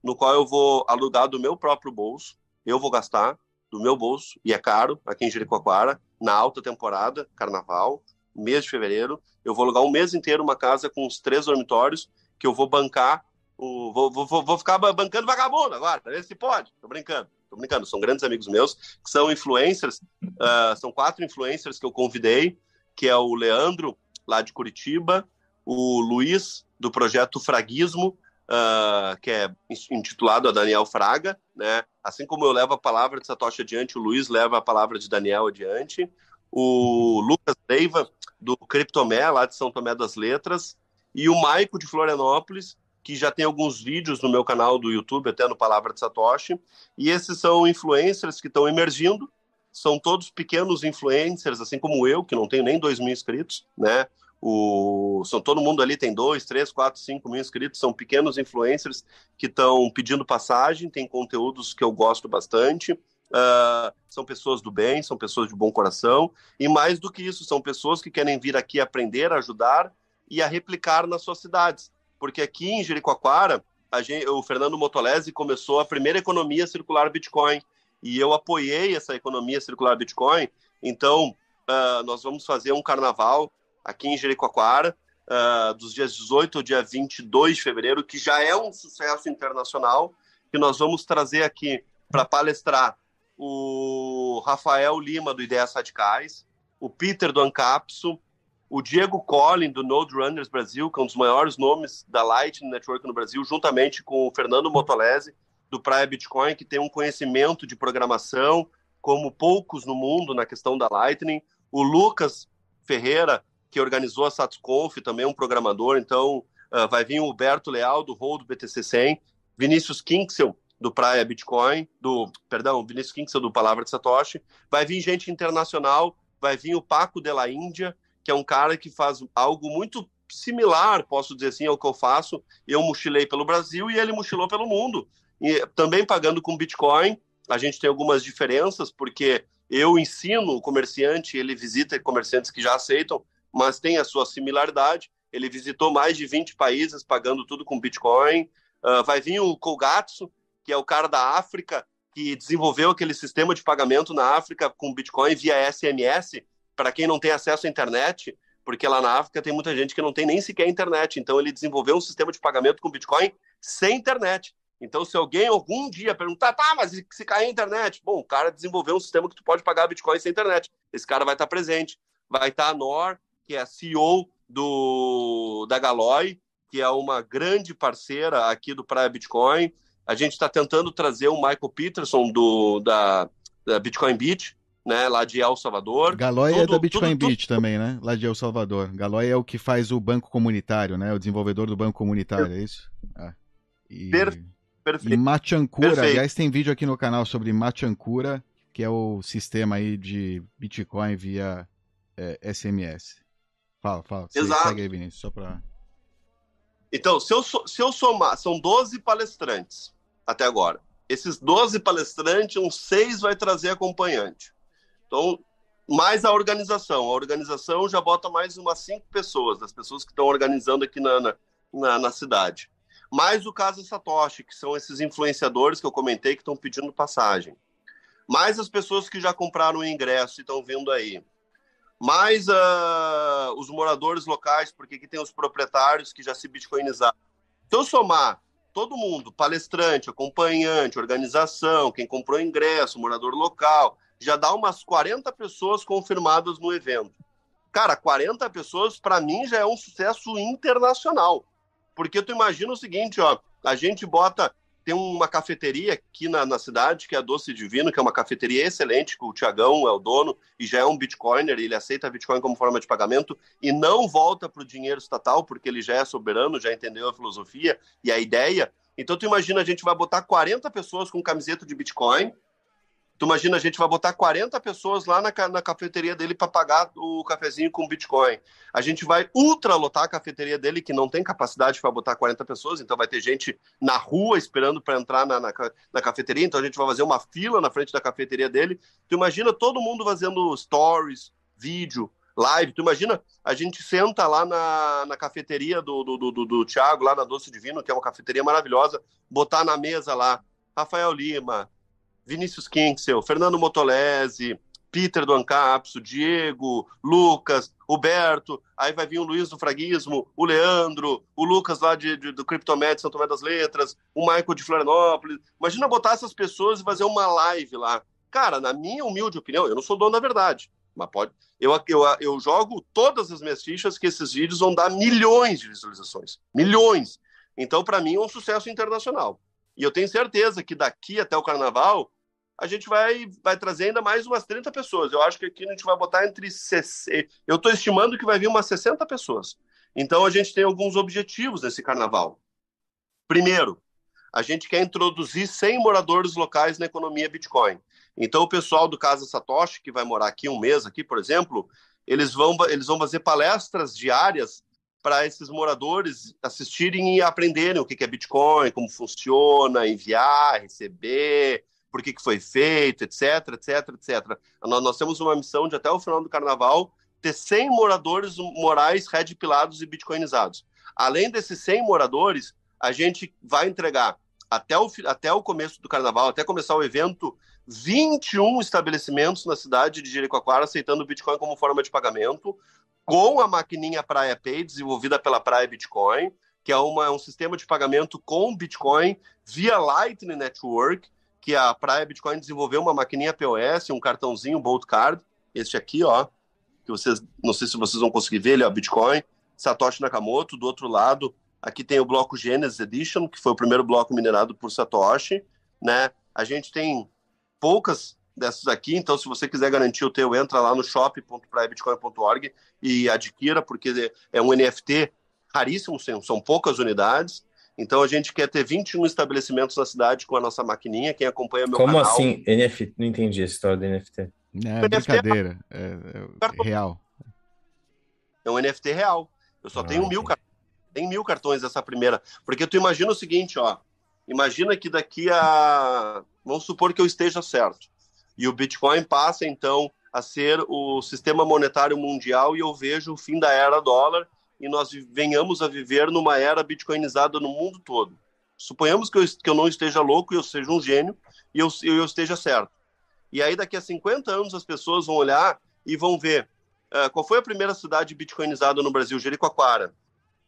no qual eu vou alugar do meu próprio bolso, eu vou gastar do meu bolso, e é caro, aqui em Jericoacoara, na alta temporada, carnaval, mês de fevereiro, eu vou alugar um mês inteiro uma casa com os três dormitórios, que eu vou bancar, o, vou, vou, vou ficar bancando vagabundo agora, ver se pode, tô brincando. Tô brincando, são grandes amigos meus, que são influencers, uh, são quatro influencers que eu convidei, que é o Leandro, lá de Curitiba, o Luiz, do projeto Fraguismo, uh, que é intitulado a Daniel Fraga, né? Assim como eu levo a palavra de Satoshi adiante, o Luiz leva a palavra de Daniel adiante, o Lucas Leiva, do Criptomé, lá de São Tomé das Letras, e o Maico de Florianópolis, que já tem alguns vídeos no meu canal do YouTube, até no Palavra de Satoshi, e esses são influencers que estão emergindo, são todos pequenos influencers, assim como eu, que não tenho nem 2 mil inscritos, né? O, são todo mundo ali tem 2, 3, 4, 5 mil inscritos, são pequenos influencers que estão pedindo passagem, tem conteúdos que eu gosto bastante, uh, são pessoas do bem, são pessoas de bom coração, e mais do que isso, são pessoas que querem vir aqui aprender, ajudar e a replicar nas suas cidades porque aqui em Jericoacoara, gente, o Fernando Motolese começou a primeira economia circular Bitcoin, e eu apoiei essa economia circular Bitcoin, então uh, nós vamos fazer um carnaval aqui em Jericoacoara, uh, dos dias 18 ao dia 22 de fevereiro, que já é um sucesso internacional, que nós vamos trazer aqui para palestrar o Rafael Lima, do Ideias Radicais, o Peter do Ancapso, o Diego Collin, do Node Runners Brasil, que é um dos maiores nomes da Lightning Network no Brasil, juntamente com o Fernando Motolese, do Praia Bitcoin, que tem um conhecimento de programação, como poucos no mundo na questão da Lightning. O Lucas Ferreira, que organizou a SatsConf, também um programador. Então, uh, vai vir o Huberto Leal, do Hold BTC 100. Vinícius Kinksel, do Praia Bitcoin, do, perdão, Vinícius Kinksel, do Palavra de Satoshi. Vai vir gente internacional, vai vir o Paco de la Índia, que é um cara que faz algo muito similar, posso dizer assim, ao que eu faço. Eu mochilei pelo Brasil e ele mochilou pelo mundo. E também pagando com Bitcoin. A gente tem algumas diferenças, porque eu ensino o comerciante, ele visita comerciantes que já aceitam, mas tem a sua similaridade. Ele visitou mais de 20 países pagando tudo com Bitcoin. Uh, vai vir o Kogatsu, que é o cara da África, que desenvolveu aquele sistema de pagamento na África com Bitcoin via SMS, para quem não tem acesso à internet, porque lá na África tem muita gente que não tem nem sequer internet. Então ele desenvolveu um sistema de pagamento com Bitcoin sem internet. Então, se alguém algum dia perguntar, tá, mas se cair a internet? Bom, o cara desenvolveu um sistema que tu pode pagar Bitcoin sem internet. Esse cara vai estar presente. Vai estar a Nor, que é a CEO do, da Galoi, que é uma grande parceira aqui do Praia Bitcoin. A gente está tentando trazer o Michael Peterson do, da, da Bitcoin Beach, né, lá de El Salvador. Galoi é da Bitcoin tudo, Beach tudo... também, né? Lá de El Salvador. Galoi é o que faz o banco comunitário, né? O desenvolvedor do banco comunitário, é isso? Ah. E... Perfeito. E Machancura, Perfeito. aliás, tem vídeo aqui no canal sobre Machancura, que é o sistema aí de Bitcoin via é, SMS. Fala, fala. Exato. Segue aí, Vinícius, só. Então, se eu, se eu somar, são 12 palestrantes até agora. Esses 12 palestrantes, uns seis vai trazer acompanhante. Então, mais a organização. A organização já bota mais umas cinco pessoas, das pessoas que estão organizando aqui na, na, na cidade mais o caso Satoshi, que são esses influenciadores que eu comentei que estão pedindo passagem, mais as pessoas que já compraram o ingresso e estão vindo aí, mais uh, os moradores locais, porque aqui tem os proprietários que já se bitcoinizaram. Eu somar todo mundo, palestrante, acompanhante, organização, quem comprou ingresso, morador local, já dá umas 40 pessoas confirmadas no evento. Cara, 40 pessoas, para mim, já é um sucesso internacional. Porque tu imagina o seguinte, ó, a gente bota tem uma cafeteria aqui na, na, cidade, que é a Doce Divino, que é uma cafeteria excelente, que o Tiagão é o dono e já é um Bitcoiner, ele aceita Bitcoin como forma de pagamento e não volta para o dinheiro estatal, porque ele já é soberano, já entendeu a filosofia e a ideia. Então, tu imagina, a gente vai botar 40 pessoas com camiseta de Bitcoin, Tu imagina, a gente vai botar 40 pessoas lá na, na cafeteria dele para pagar o cafezinho com Bitcoin. A gente vai ultralotar a cafeteria dele, que não tem capacidade para botar 40 pessoas, então vai ter gente na rua esperando para entrar na, na, na, cafeteria, então a gente vai fazer uma fila na frente da cafeteria dele. Tu imagina todo mundo fazendo stories, vídeo, live. Tu imagina, a gente senta lá na, na cafeteria do, do, do, do Thiago, lá na Doce Divino, que é uma cafeteria maravilhosa, botar na mesa lá Rafael Lima, Vinícius Kinksel, Fernando Motolese, Peter do Ancapso, Diego, Lucas, Roberto, aí vai vir o Luiz do Fraguismo, o Leandro, o Lucas lá de, de do Criptomed, São Tomé das Letras, o Michael de Florianópolis. Imagina botar essas pessoas e fazer uma live lá. Cara, na minha humilde opinião, eu não sou dono da verdade, mas pode. Eu, eu, eu jogo todas as minhas fichas que esses vídeos vão dar milhões de visualizações. Milhões. Então, para mim, é um sucesso internacional. E eu tenho certeza que daqui até o carnaval a gente vai, vai trazer ainda mais umas 30 pessoas. Eu acho que aqui a gente vai botar entre. 60, eu estou estimando que vai vir umas 60 pessoas. Então a gente tem alguns objetivos nesse carnaval. Primeiro, a gente quer introduzir 100 moradores locais na economia Bitcoin. Então o pessoal do Casa Satoshi, que vai morar aqui um mês, aqui, por exemplo, eles vão, eles vão fazer palestras diárias para esses moradores assistirem e aprenderem o que é Bitcoin, como funciona, enviar, receber, por que, que foi feito, etc, etc, etc. Nós, nós, temos uma missão de até o final do carnaval ter 100 moradores morais red pilados e bitcoinizados. Além desses 100 moradores, a gente vai entregar até o, até o começo do carnaval, até começar o evento, 21 estabelecimentos na cidade de Jericoacoara aceitando o Bitcoin como forma de pagamento, com a maquininha Praia Pay, desenvolvida pela Praia Bitcoin, que é uma, um sistema de pagamento com Bitcoin via Lightning Network, que a Praia Bitcoin desenvolveu uma maquininha POS, um cartãozinho Bolt Card, este aqui, ó, que vocês, não sei se vocês vão conseguir ver, ele é Bitcoin, Satoshi Nakamoto, do outro lado, aqui tem o bloco Genesis Edition, que foi o primeiro bloco minerado por Satoshi, né? A gente tem poucas dessas aqui, então se você quiser garantir o teu, entra lá no shop.praiabitcoin.org e adquira, porque é um NFT raríssimo, são poucas unidades, então a gente quer ter 21 estabelecimentos na cidade com a nossa maquininha. Quem acompanha meu Como canal. Como assim NFT? Não entendi essa história do NFT. É, brincadeira. É, é, real. É um NFT real. Eu só ah, tenho mil cartões. Tem mil cartões essa primeira. Porque tu imagina o seguinte, ó. Imagina que daqui a. Vamos supor que eu esteja certo. E o Bitcoin passa, então, a ser o sistema monetário mundial e eu vejo o fim da era dólar e nós venhamos a viver numa era bitcoinizada no mundo todo. Suponhamos que eu, que eu não esteja louco e eu seja um gênio e eu, eu esteja certo. E aí, daqui a 50 anos, as pessoas vão olhar e vão ver uh, qual foi a primeira cidade bitcoinizada no Brasil, Jericoacoara.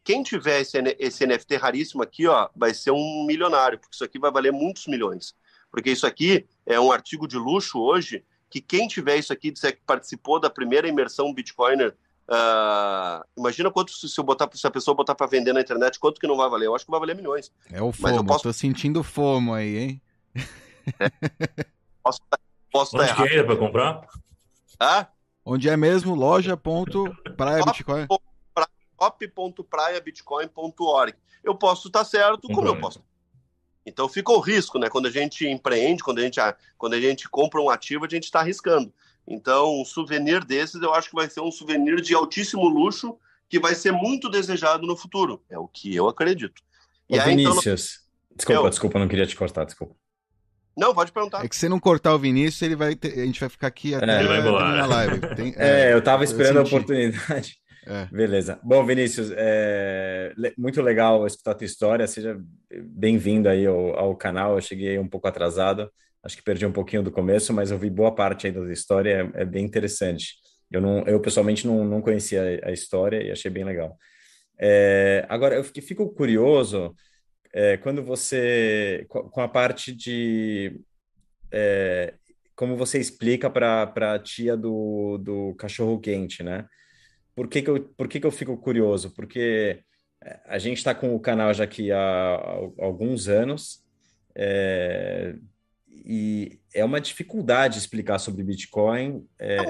Quem tiver esse, esse NFT raríssimo aqui, ó, vai ser um milionário, porque isso aqui vai valer muitos milhões. Porque isso aqui é um artigo de luxo hoje, que quem tiver isso aqui, disser que participou da primeira imersão Bitcoiner Uh, imagina quanto se, eu botar, se a pessoa botar para vender na internet, quanto que não vai valer? Eu acho que vai valer milhões. É o FOMO, Mas eu posso... tô sentindo FOMO aí, hein? É. *laughs* Posso, posso Onde que é para comprar? Ah? Onde é mesmo? Loja.praia Bitcoin? shop.praiabitcoin.org. Eu posso estar certo, como eu posso. Então fica o risco, né? Quando a gente empreende, quando a gente, quando a gente compra um ativo, a gente está arriscando. Então, um souvenir desses eu acho que vai ser um souvenir de altíssimo luxo que vai ser muito desejado no futuro. É o que eu acredito. E Ô, aí, Vinícius, então... desculpa, eu... desculpa, não queria te cortar, desculpa. Não, pode perguntar. É que se não cortar o Vinícius, ele vai ter... a gente vai ficar aqui até é, ele vai embora. live. Tem... *laughs* É, é, eu tava esperando eu a oportunidade. É. Beleza. Bom, Vinícius, é muito legal escutar a tua história. Seja bem-vindo aí ao, ao, canal. Eu cheguei um pouco atrasado. Acho que perdi um pouquinho do começo, mas eu vi boa parte aí da história, é, é bem interessante. Eu, não, eu pessoalmente não, não conhecia a, história e achei bem legal. É, agora, eu fico curioso é, quando você, com a parte de é, como você explica para a tia do, do cachorro quente, né? Por que, que, eu, por que, que eu fico curioso? Porque é, a gente está com o canal já aqui há, há alguns anos, é, e é uma dificuldade explicar sobre Bitcoin é, é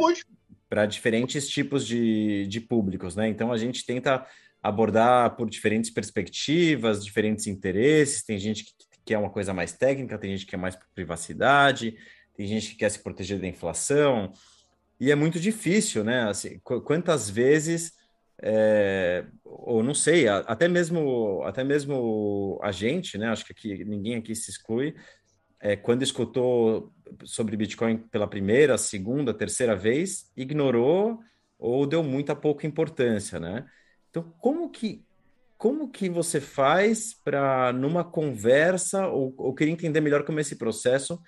para diferentes tipos de, de públicos, né? Então a gente tenta abordar por diferentes perspectivas, diferentes interesses. Tem gente que quer uma coisa mais técnica, tem gente que quer mais privacidade, tem gente que quer se proteger da inflação. E é muito difícil, né? Assim, quantas vezes, é, ou não sei, até mesmo, até mesmo a gente, né? Acho que aqui, ninguém aqui se exclui, é, quando escutou sobre Bitcoin pela primeira, segunda, terceira vez, ignorou ou deu muita pouca importância, né? Então, como que como que você faz para numa conversa ou, ou queria entender melhor como é esse processo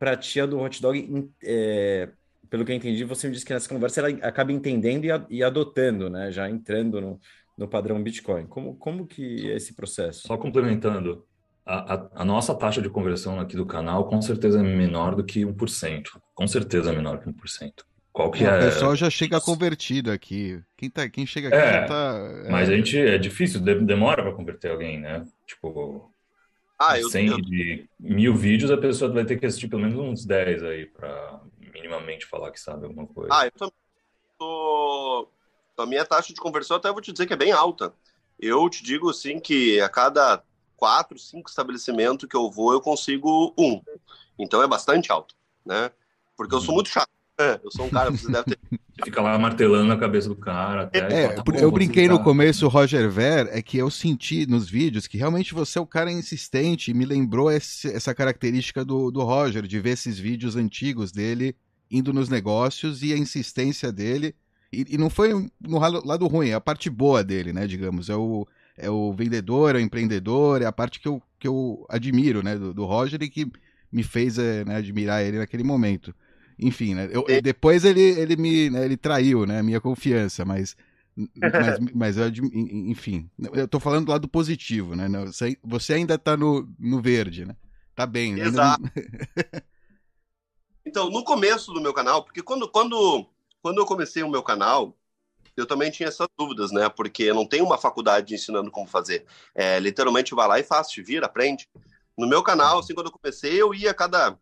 para a tia do hot dog é, pelo que eu entendi você me disse que nessa conversa ela acaba entendendo e, a, e adotando né já entrando no, no padrão Bitcoin como como que é esse processo só complementando a, a, nossa taxa de conversão aqui do canal com certeza é menor do que 1%. Com certeza é menor que 1%. Qual que é? O pessoal já chega convertido aqui. Quem, tá, quem chega aqui é, já tá. É... Mas a gente é difícil, demora para converter alguém, né? Tipo, ah, eu, 100 eu... de mil vídeos, a pessoa vai ter que assistir pelo menos uns 10 aí para minimamente falar que sabe alguma coisa. Ah, eu também tô... A minha taxa de conversão até vou te dizer que é bem alta. Eu te digo assim que a cada quatro, cinco estabelecimentos que eu vou, eu consigo um. Então é bastante alto, né? Porque eu sou uhum. muito chato. Né? Eu sou um cara, você deve ter. *laughs* Você fica lá martelando na cabeça do cara. Até é, tá eu brinquei no começo, Roger Ver, é que eu senti nos vídeos que realmente você é o cara insistente. Me lembrou esse, essa característica do, do Roger, de ver esses vídeos antigos dele indo nos negócios e a insistência dele. E, e não foi no lado ruim, é a parte boa dele, né? Digamos. É o, é o vendedor, é o empreendedor, é a parte que eu, que eu admiro, né, do, do Roger e que me fez é, né, admirar ele naquele momento. Enfim, né, eu, depois ele, ele me né, ele traiu, né, a minha confiança, mas mas, *laughs* mas eu, enfim, eu tô falando do lado positivo, né? Você, ainda tá no, no verde, né? tá bem. Né? Exato. *laughs* então, no começo do meu canal, porque quando, quando, quando eu comecei o meu canal, eu também tinha essas dúvidas, né? Porque não tenho uma faculdade ensinando como fazer. É, literalmente vai lá e faz, te vira, aprende. No meu canal, assim, quando eu comecei, eu ia a cada,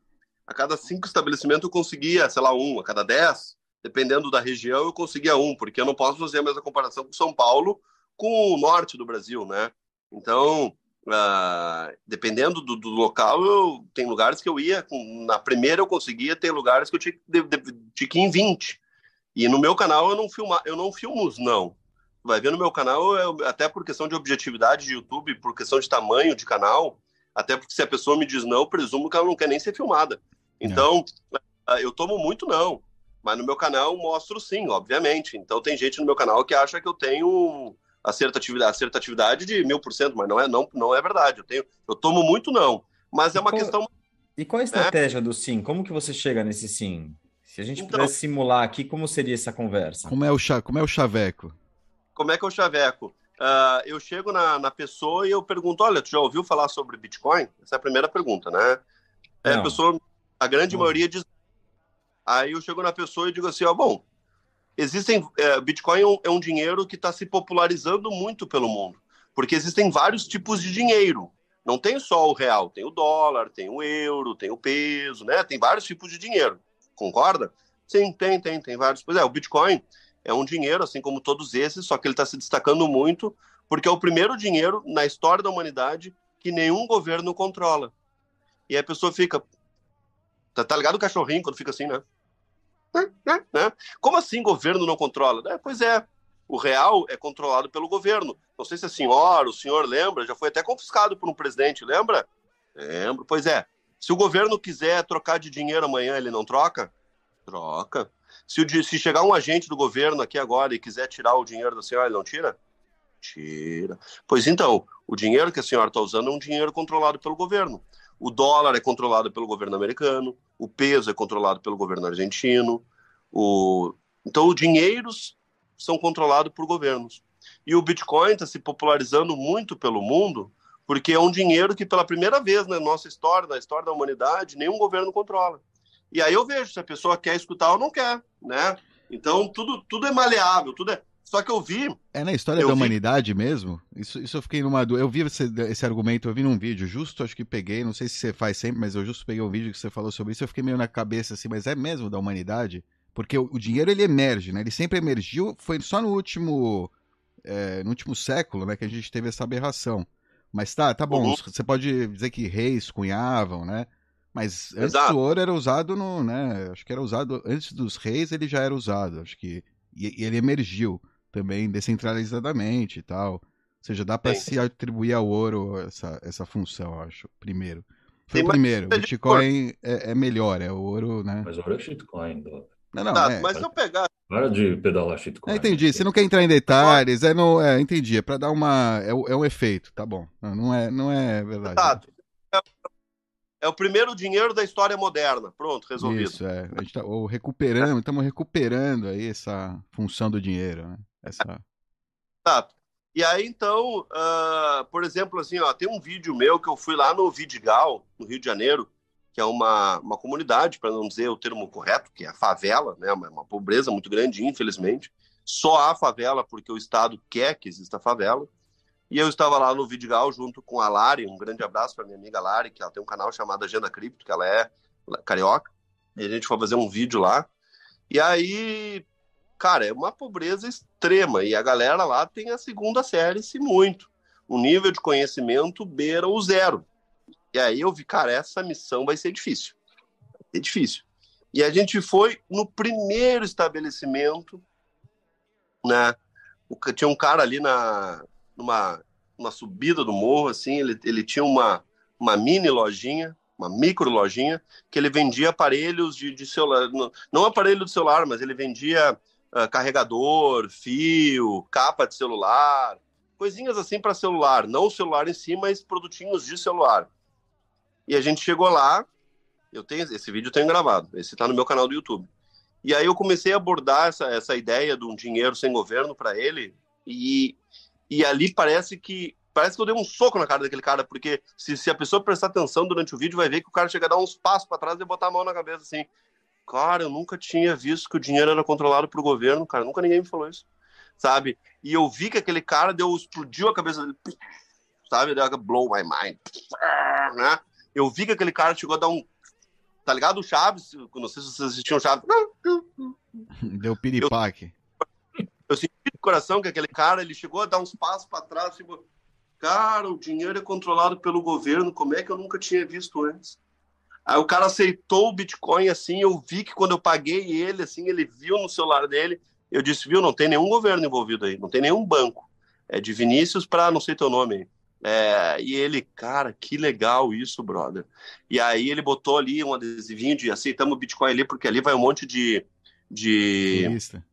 a cada cinco estabelecimentos, eu conseguia, sei lá, um, a cada dez, dependendo da região, eu conseguia um, porque eu não posso fazer a mesma comparação com São Paulo com o norte do Brasil, né? Então, uh, dependendo do, do, local, eu, tem lugares que eu ia, com, na primeira eu conseguia, tem lugares que eu tinha, de, de, tinha que ir em 20. E no meu canal eu não filmo, eu não filmo não. Vai ver no meu canal, eu, até por questão de objetividade de YouTube, por questão de tamanho de canal, até porque se a pessoa me diz não, eu presumo que ela não quer nem ser filmada. Então, é. eu tomo muito não. Mas no meu canal eu mostro sim, obviamente. Então tem gente no meu canal que acha que eu tenho acertatividade, acertatividade de mil por cento, mas não é, não, não é verdade. Eu, tenho, eu tomo muito não. Mas é uma qual, questão. E qual a né? estratégia do sim? Como que você chega nesse sim? Se a gente então, pudesse simular aqui, como seria essa conversa? Como é o, cha, como é o chaveco? Como é que é o chaveco? Uh, eu chego na, na pessoa e eu pergunto: olha, tu já ouviu falar sobre Bitcoin? Essa é a primeira pergunta, né? É, a pessoa, a grande não. maioria diz. Aí eu chego na pessoa e digo assim: ó, bom, existem. É, Bitcoin é um, é um dinheiro que está se popularizando muito pelo mundo, porque existem vários tipos de dinheiro. Não tem só o real, tem o dólar, tem o euro, tem o peso, né? Tem vários tipos de dinheiro. Concorda? Sim, tem, tem, tem vários. Pois é, o Bitcoin é um dinheiro, assim como todos esses, só que ele está se destacando muito porque é o primeiro dinheiro na história da humanidade que nenhum governo controla. E a pessoa fica. Tá, tá ligado o cachorrinho quando fica assim, né? Né? *laughs* Como assim governo não controla? É, pois é, o real é controlado pelo governo. Não sei se a senhora, o senhor lembra, já foi até confiscado por um presidente, lembra? Lembro. Pois é, se o governo quiser trocar de dinheiro amanhã, ele não troca? Troca. Se, o, se chegar um agente do governo aqui agora e quiser tirar o dinheiro da senhora, ele não tira? Tira. Pois então, o dinheiro que a senhora está usando é um dinheiro controlado pelo governo. O dólar é controlado pelo governo americano, o peso é controlado pelo governo argentino. O... Então, os dinheiros são controlados por governos. E o Bitcoin está se popularizando muito pelo mundo porque é um dinheiro que pela primeira vez na nossa história, na história da humanidade, nenhum governo controla. E aí eu vejo se a pessoa quer escutar ou não quer, né? Então tudo, tudo é maleável, tudo é. Só que eu vi. É na história da vi... humanidade mesmo? Isso, isso eu fiquei numa dúvida. Eu vi esse, esse argumento, eu vi num vídeo, justo acho que peguei, não sei se você faz sempre, mas eu justo peguei um vídeo que você falou sobre isso, eu fiquei meio na cabeça assim, mas é mesmo da humanidade? Porque o, o dinheiro ele emerge, né? Ele sempre emergiu, foi só no último. É, no último século, né, que a gente teve essa aberração. Mas tá, tá bom. Uhum. Você pode dizer que reis cunhavam, né? Mas antes Exato. do ouro era usado no, né? Acho que era usado antes dos reis, ele já era usado. Acho que e, e ele emergiu também descentralizadamente e tal. Ou seja, dá para se atribuir ao ouro essa, essa função, acho. Primeiro. Foi Tem o primeiro. O Bitcoin é, é, melhor, é o ouro, né? Mas o ouro é shitcoin, não, não, tá, é, mas se eu pegar. Para de pedalar shitcoin. É, entendi. Você não quer entrar em detalhes, é, no, é entendi. É para dar uma. É, é um efeito, tá bom. Não, não, é, não é verdade. Tá. É, é o primeiro dinheiro da história moderna. Pronto, resolvido. Isso, é. A gente tá ou recuperando, estamos recuperando aí essa função do dinheiro, né? Essa... Exato. E aí, então, uh, por exemplo, assim, ó, tem um vídeo meu que eu fui lá no Vidigal, no Rio de Janeiro, que é uma, uma comunidade, para não dizer o termo correto, que é a favela, né, uma, uma pobreza muito grande, infelizmente. Só há favela porque o Estado quer que exista favela. E eu estava lá no Vidigal junto com a Lari, um grande abraço para minha amiga Lari, que ela tem um canal chamado Agenda Cripto, que ela é carioca. E a gente foi fazer um vídeo lá. E aí, cara, é uma pobreza extrema. E a galera lá tem a segunda série, se muito. O nível de conhecimento beira o zero. E aí eu vi, cara, essa missão vai ser difícil. Vai ser difícil. E a gente foi no primeiro estabelecimento, né? Tinha um cara ali na numa, numa subida do morro, assim, ele, ele tinha uma, uma mini lojinha, uma micro lojinha, que ele vendia aparelhos de, de celular, não, não aparelho de celular, mas ele vendia uh, carregador, fio, capa de celular, coisinhas assim para celular, não o celular em si, mas produtinhos de celular. E a gente chegou lá, eu tenho esse vídeo eu tenho gravado, esse está no meu canal do YouTube. E aí eu comecei a abordar essa, essa ideia de um dinheiro sem governo para ele, e, e ali parece que parece que eu dei um soco na cara daquele cara, porque se, se a pessoa prestar atenção durante o vídeo, vai ver que o cara chega a dar uns passos para trás e botar a mão na cabeça assim. Cara, eu nunca tinha visto que o dinheiro era controlado por governo, cara. Nunca ninguém me falou isso, sabe? E eu vi que aquele cara deu, explodiu a cabeça dele, sabe? Deu blow my mind, né? Eu vi que aquele cara chegou a dar um. Tá ligado? O Chaves, não sei se vocês assistiam Chaves. Deu piripaque. Eu, eu senti no coração que aquele cara, ele chegou a dar uns passos para trás, tipo, cara, o dinheiro é controlado pelo governo, como é que eu nunca tinha visto antes? Aí o cara aceitou o Bitcoin assim, eu vi que quando eu paguei ele, assim, ele viu no celular dele, eu disse, viu, não tem nenhum governo envolvido aí, não tem nenhum banco. É de Vinícius para não sei teu nome. É, e ele, cara, que legal isso, brother. E aí ele botou ali um adesivinho de aceitamos o Bitcoin ali, porque ali vai um monte de. de turista,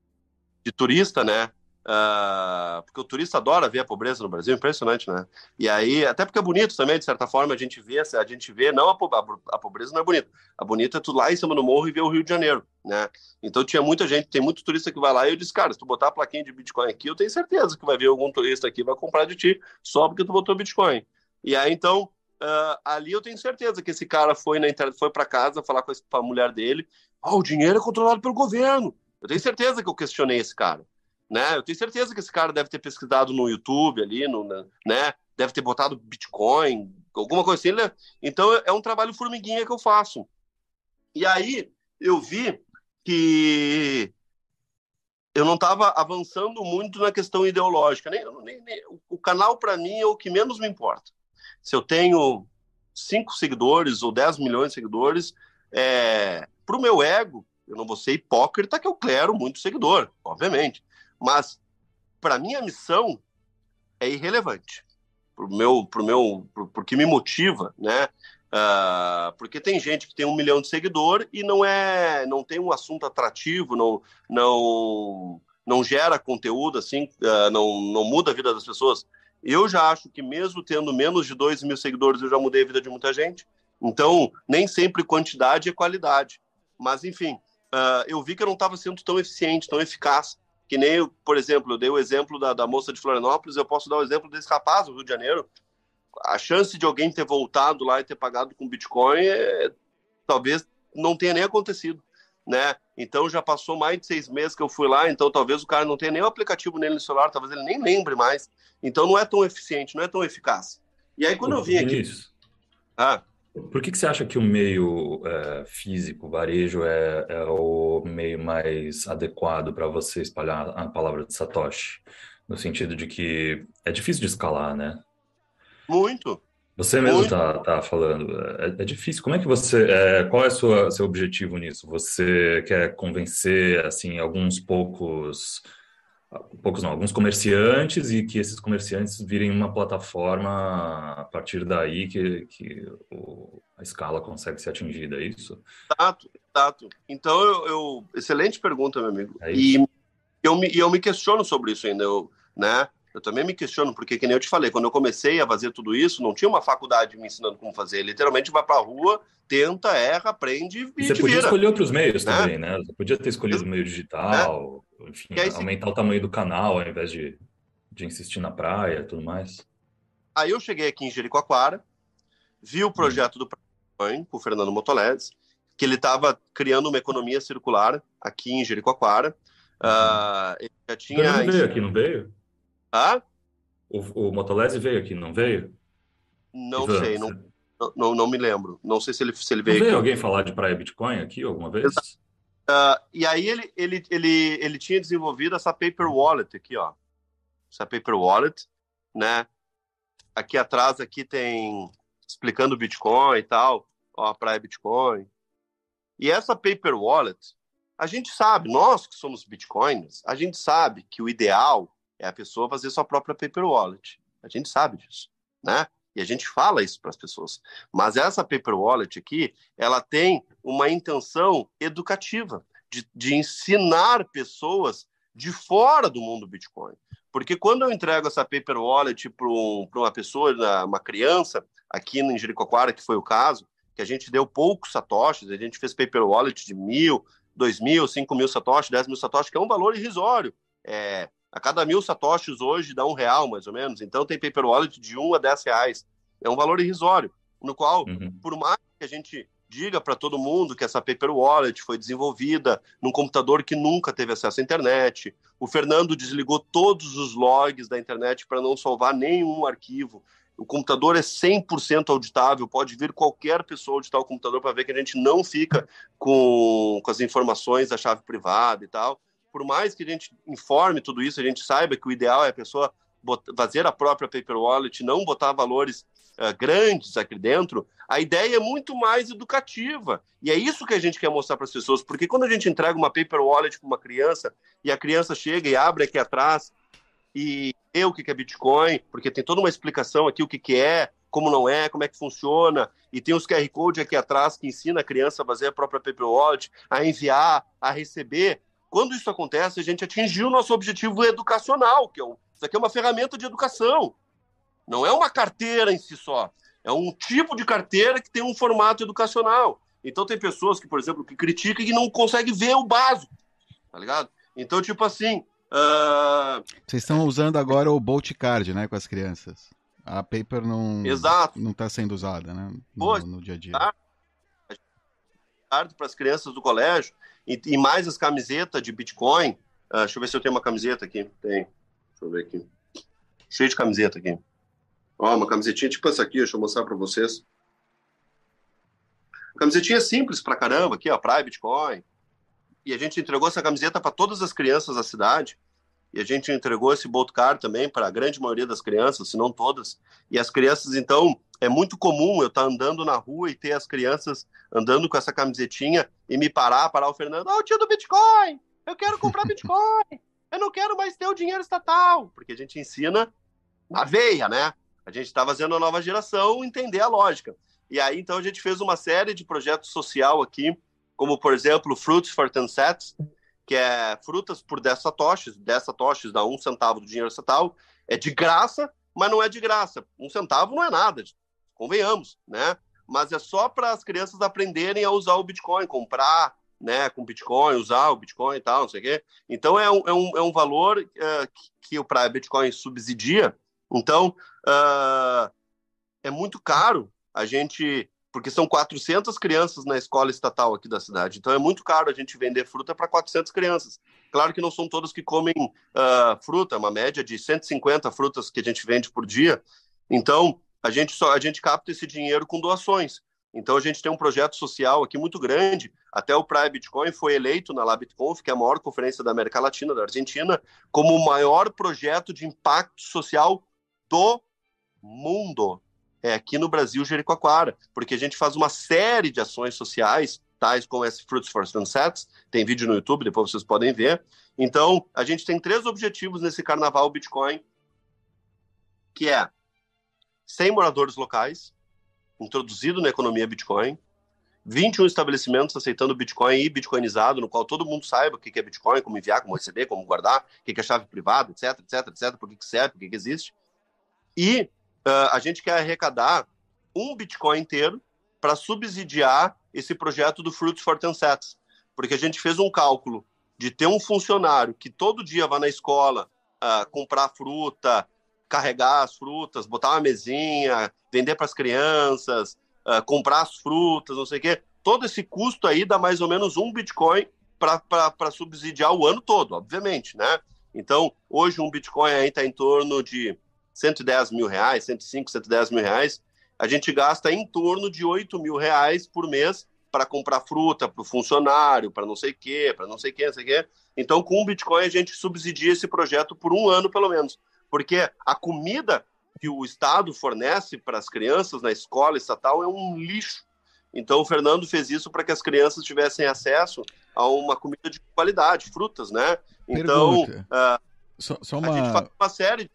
de turista né? Uh, porque o turista adora ver a pobreza no Brasil, impressionante, né? E aí, até porque é bonito também, de certa forma, a gente vê, a gente vê, não a, a, pobreza não é bonita, a bonita é tu lá em cima do morro e ver o Rio de Janeiro, né? Então tinha muita gente, tem muito turista que vai lá e eu disse, cara, se tu botar a plaquinha de Bitcoin aqui, eu tenho certeza que vai vir algum turista aqui vai comprar de ti só porque tu botou Bitcoin. E aí, então, uh, ali eu tenho certeza que esse cara foi na internet, foi para casa falar com a mulher dele, oh, o dinheiro é controlado pelo governo. Eu tenho certeza que eu questionei esse cara né? Eu tenho certeza que esse cara deve ter pesquisado no YouTube ali, no, né? Deve ter botado Bitcoin, alguma coisa assim, né? Então é um trabalho formiguinha que eu faço. E aí eu vi que eu não estava avançando muito na questão ideológica. Nem, nem, nem o canal, para mim, é o que menos me importa. Se eu tenho 5 seguidores ou 10 milhões de seguidores, é, para o meu ego, eu não vou ser hipócrita que eu quero muito seguidor, obviamente. Mas, para minha missão, é irrelevante. Pro meu, pro meu, porque me motiva, né? Uh, porque tem gente que tem um milhão de seguidor e não é, não tem um assunto atrativo, não, não, não gera conteúdo assim, uh, não, não muda a vida das pessoas. Eu já acho que mesmo tendo menos de dois mil seguidores, eu já mudei a vida de muita gente. Então, nem sempre quantidade é qualidade. Mas, enfim, uh, eu vi que eu não estava sendo tão eficiente, tão eficaz que nem, por exemplo, eu dei o exemplo da, da moça de Florianópolis, eu posso dar o exemplo desse rapaz do Rio de Janeiro. A chance de alguém ter voltado lá e ter pagado com Bitcoin é, talvez não tenha nem acontecido, né? Então já passou mais de seis meses que eu fui lá, então talvez o cara não tenha nem o aplicativo nele no celular, talvez ele nem lembre mais. Então não é tão eficiente, não é tão eficaz. E aí quando eu vim aqui... Ah, por que, que você acha que o meio é, físico, varejo, é, é, o meio mais adequado para você espalhar a palavra de Satoshi? No sentido de que é difícil de escalar, né? Muito. Você mesmo está tá falando, é, é, difícil. Como é que você, é, qual é o seu objetivo nisso? Você quer convencer, assim, alguns poucos poucos não, alguns comerciantes e que esses comerciantes virem uma plataforma a partir daí que, que o, a escala consegue ser atingida, é isso? Exato, exato. Então, eu, eu excelente pergunta, meu amigo. É e eu me, eu me questiono sobre isso ainda, eu, né? Eu também me questiono, porque, que nem eu te falei, quando eu comecei a fazer tudo isso, não tinha uma faculdade me ensinando como fazer. Literalmente vai para a rua, tenta, erra, aprende e, Você podia vira. escolher outros meios né? também, né? Você podia ter escolhido o meio digital, é. Enfim, aí, aumentar se... o tamanho do canal ao invés de, de insistir na praia e tudo mais. Aí eu cheguei aqui em Jericoacoara, vi o projeto hum. do com o Fernando Motoledes, que ele estava criando uma economia circular aqui em Jericoacoara. Uhum. Uh, ele já tinha... Ele veio aqui, não veio? Ah? O, o Motolese veio aqui, não veio? Não Ivan, sei, não, não, não me lembro. Não sei se ele, se ele veio. Veio alguém falar de praia Bitcoin aqui alguma vez? Uh, e aí ele, ele, ele, ele tinha desenvolvido essa paper wallet aqui, ó. Essa paper wallet, né? Aqui atrás aqui tem explicando Bitcoin e tal, ó, a praia Bitcoin. E essa paper wallet, a gente sabe, nós que somos bitcoiners, a gente sabe que o ideal é a pessoa fazer sua própria paper wallet. A gente sabe disso, né? E a gente fala isso para as pessoas. Mas essa paper wallet aqui, ela tem uma intenção educativa de, de ensinar pessoas de fora do mundo Bitcoin. Porque quando eu entrego essa paper wallet para um, uma pessoa, uma criança, aqui em Jericoacoara, que foi o caso, que a gente deu poucos satoshis, a gente fez paper wallet de mil, dois mil, cinco mil satoshis, dez mil satoshis, que é um valor irrisório. É, A cada mil satoshis hoje dá um real, mais ou menos. Então tem paper wallet de 1 a 10 reais. É um valor irrisório, no qual, uhum. por mais que a gente diga para todo mundo que essa paper wallet foi desenvolvida num computador que nunca teve acesso à internet. O Fernando desligou todos os logs da internet para não salvar nenhum arquivo. O computador é 100% auditável, pode vir qualquer pessoa auditar o computador para ver que a gente não fica com, com as informações da chave privada e tal por mais que a gente informe tudo isso, a gente saiba que o ideal é a pessoa fazer a própria paper wallet, não botar valores uh, grandes aqui dentro, a ideia é muito mais educativa. E é isso que a gente quer mostrar para as pessoas, porque quando a gente entrega uma paper wallet para uma criança e a criança chega e abre aqui atrás e vê o que é Bitcoin, porque tem toda uma explicação aqui o que é, como não é, como é que funciona, e tem os QR Code aqui atrás que ensina a criança a fazer a própria paper wallet, a enviar, a receber. Quando isso acontece, a gente atingiu o nosso objetivo educacional, que é isso aqui é uma ferramenta de educação. Não é uma carteira em si só. É um tipo de carteira que tem um formato educacional. Então tem pessoas que, por exemplo, que criticam e não conseguem ver o básico, tá ligado? Então, tipo assim... Uh... Vocês estão usando agora o Bolt Card, né, com as crianças. A paper não Exato. não está sendo usada, né, no, no dia a dia. Para as crianças do colégio, e, e mais as camisetas de Bitcoin. Uh, deixa eu ver se eu tenho uma camiseta aqui. Tem. Deixa eu ver aqui. Cheio de camiseta aqui. Ó, uma camisetinha tipo essa aqui, deixa eu mostrar para vocês. Camisetinha simples pra caramba aqui, ó, Praia Bitcoin. E a gente entregou essa camiseta para todas as crianças da cidade. E a gente entregou esse Bolt Car também para a grande maioria das crianças, se não todas. E as crianças, então, é muito comum eu estar tá andando na rua e ter as crianças andando com essa camisetinha e me parar, parar o Fernando, ó, oh, tio do Bitcoin, eu quero comprar Bitcoin, eu não quero mais ter o dinheiro estatal, porque a gente ensina na veia, né? A gente está fazendo a nova geração entender a lógica. E aí, então, a gente fez uma série de projetos social aqui, como, por exemplo, Fruits for Ten Sets, que é frutas por 10 satoshis, 10 satoshis dá um centavo do dinheiro estatal, é de graça, mas não é de graça. Um centavo não é nada, convenhamos, né? Mas é só para as crianças aprenderem a usar o Bitcoin, comprar né, com Bitcoin, usar o Bitcoin e tal, não sei o quê. Então é um, é um, é um valor uh, que, que o Bitcoin subsidia. Então uh, é muito caro a gente, porque são 400 crianças na escola estatal aqui da cidade. Então é muito caro a gente vender fruta para 400 crianças. Claro que não são todos que comem uh, fruta, uma média de 150 frutas que a gente vende por dia. Então a gente só a gente capta esse dinheiro com doações. Então a gente tem um projeto social aqui muito grande. Até o Praia Bitcoin foi eleito na LabitConf, que é a maior conferência da América Latina, da Argentina, como o maior projeto de impacto social do mundo. É aqui no Brasil, Jericoacoara, porque a gente faz uma série de ações sociais, tais como esse Fruits for Sunsets, tem vídeo no YouTube, depois vocês podem ver. Então, a gente tem três objetivos nesse carnaval Bitcoin, que é 100 moradores locais, introduzido na economia Bitcoin, 21 estabelecimentos aceitando Bitcoin e Bitcoinizado, no qual todo mundo saiba o que é Bitcoin, como enviar, como receber, como guardar, o que é chave privada, etc, etc, etc, por que serve, por que existe. E uh, a gente quer arrecadar um Bitcoin inteiro para subsidiar esse projeto do Fruits for Sets, porque a gente fez um cálculo de ter um funcionário que todo dia vai na escola uh, comprar fruta, carregar as frutas, botar uma mesinha, vender para as crianças, uh, comprar as frutas, não sei o quê. Todo esse custo aí dá mais ou menos um Bitcoin para subsidiar o ano todo, obviamente, né? Então, hoje um Bitcoin aí está em torno de 110 mil reais, 105, 110 mil reais. A gente gasta em torno de 8 mil reais por mês para comprar fruta para o funcionário, para não sei o quê, para não sei quê, não sei o quê. Então, com o Bitcoin, a gente subsidia esse projeto por um ano, pelo menos porque a comida que o Estado fornece para as crianças na escola estatal é um lixo. Então, o Fernando fez isso para que as crianças tivessem acesso a uma comida de qualidade, frutas, né? Então, uh, só, só uma... a gente faz uma série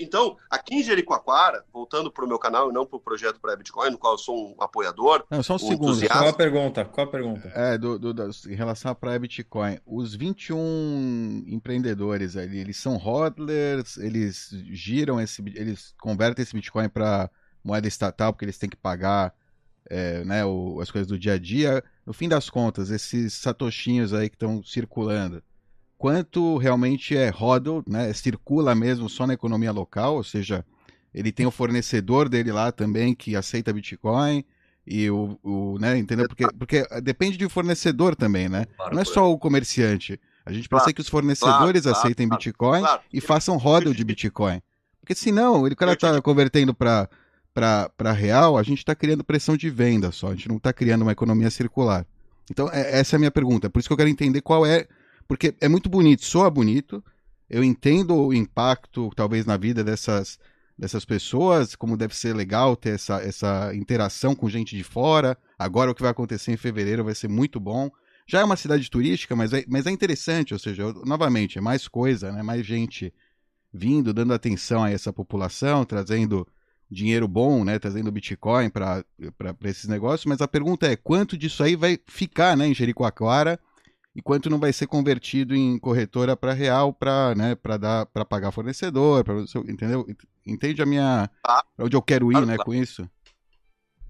então, aqui em Jericoacoara, voltando para o meu canal e não para o projeto pré Bitcoin, no qual eu sou um apoiador. Não, só um, um segundo. Entusiasta... Qual a pergunta? Qual a pergunta? É, do, do, do, em relação à pré Bitcoin, os 21 empreendedores ali, eles são hodlers, eles giram esse, eles convertem esse Bitcoin para moeda estatal porque eles têm que pagar é, né, o, as coisas do dia a dia. No fim das contas, esses satoshinhos aí que estão circulando, quanto realmente é hodl, né? Circula mesmo só na economia local, ou seja, ele tem o fornecedor dele lá também que aceita Bitcoin e o, o né, entendeu? Porque, porque depende de fornecedor também, né? Claro, Não é só o comerciante. A gente precisa claro, que os fornecedores claro, aceitem Bitcoin e façam hodl de Bitcoin. Porque senão, ele, o cara está convertendo para para real, a gente está criando pressão de venda só, a gente não está criando uma economia circular. Então, é, essa é a minha pergunta. Por isso que eu quero entender qual é. Porque é muito bonito, soa bonito, eu entendo o impacto, talvez, na vida dessas, dessas pessoas, como deve ser legal ter essa, essa interação com gente de fora. Agora, o que vai acontecer em fevereiro vai ser muito bom. Já é uma cidade turística, mas é, mas é interessante, ou seja, novamente, é mais coisa, né? mais gente vindo, dando atenção a essa população, trazendo dinheiro bom, né, trazendo Bitcoin para esses negócios, mas a pergunta é quanto disso aí vai ficar né, em Jericoacoara e quanto não vai ser convertido em corretora para real para né, dar para pagar fornecedor, pra, entendeu? Entende a minha ah, onde eu quero ir, claro, né, claro. com isso?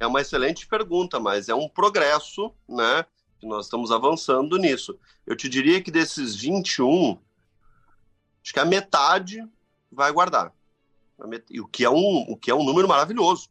É uma excelente pergunta, mas é um progresso, né? Que nós estamos avançando nisso. Eu te diria que desses 21, acho que a metade vai guardar o que é um, o que é um número maravilhoso.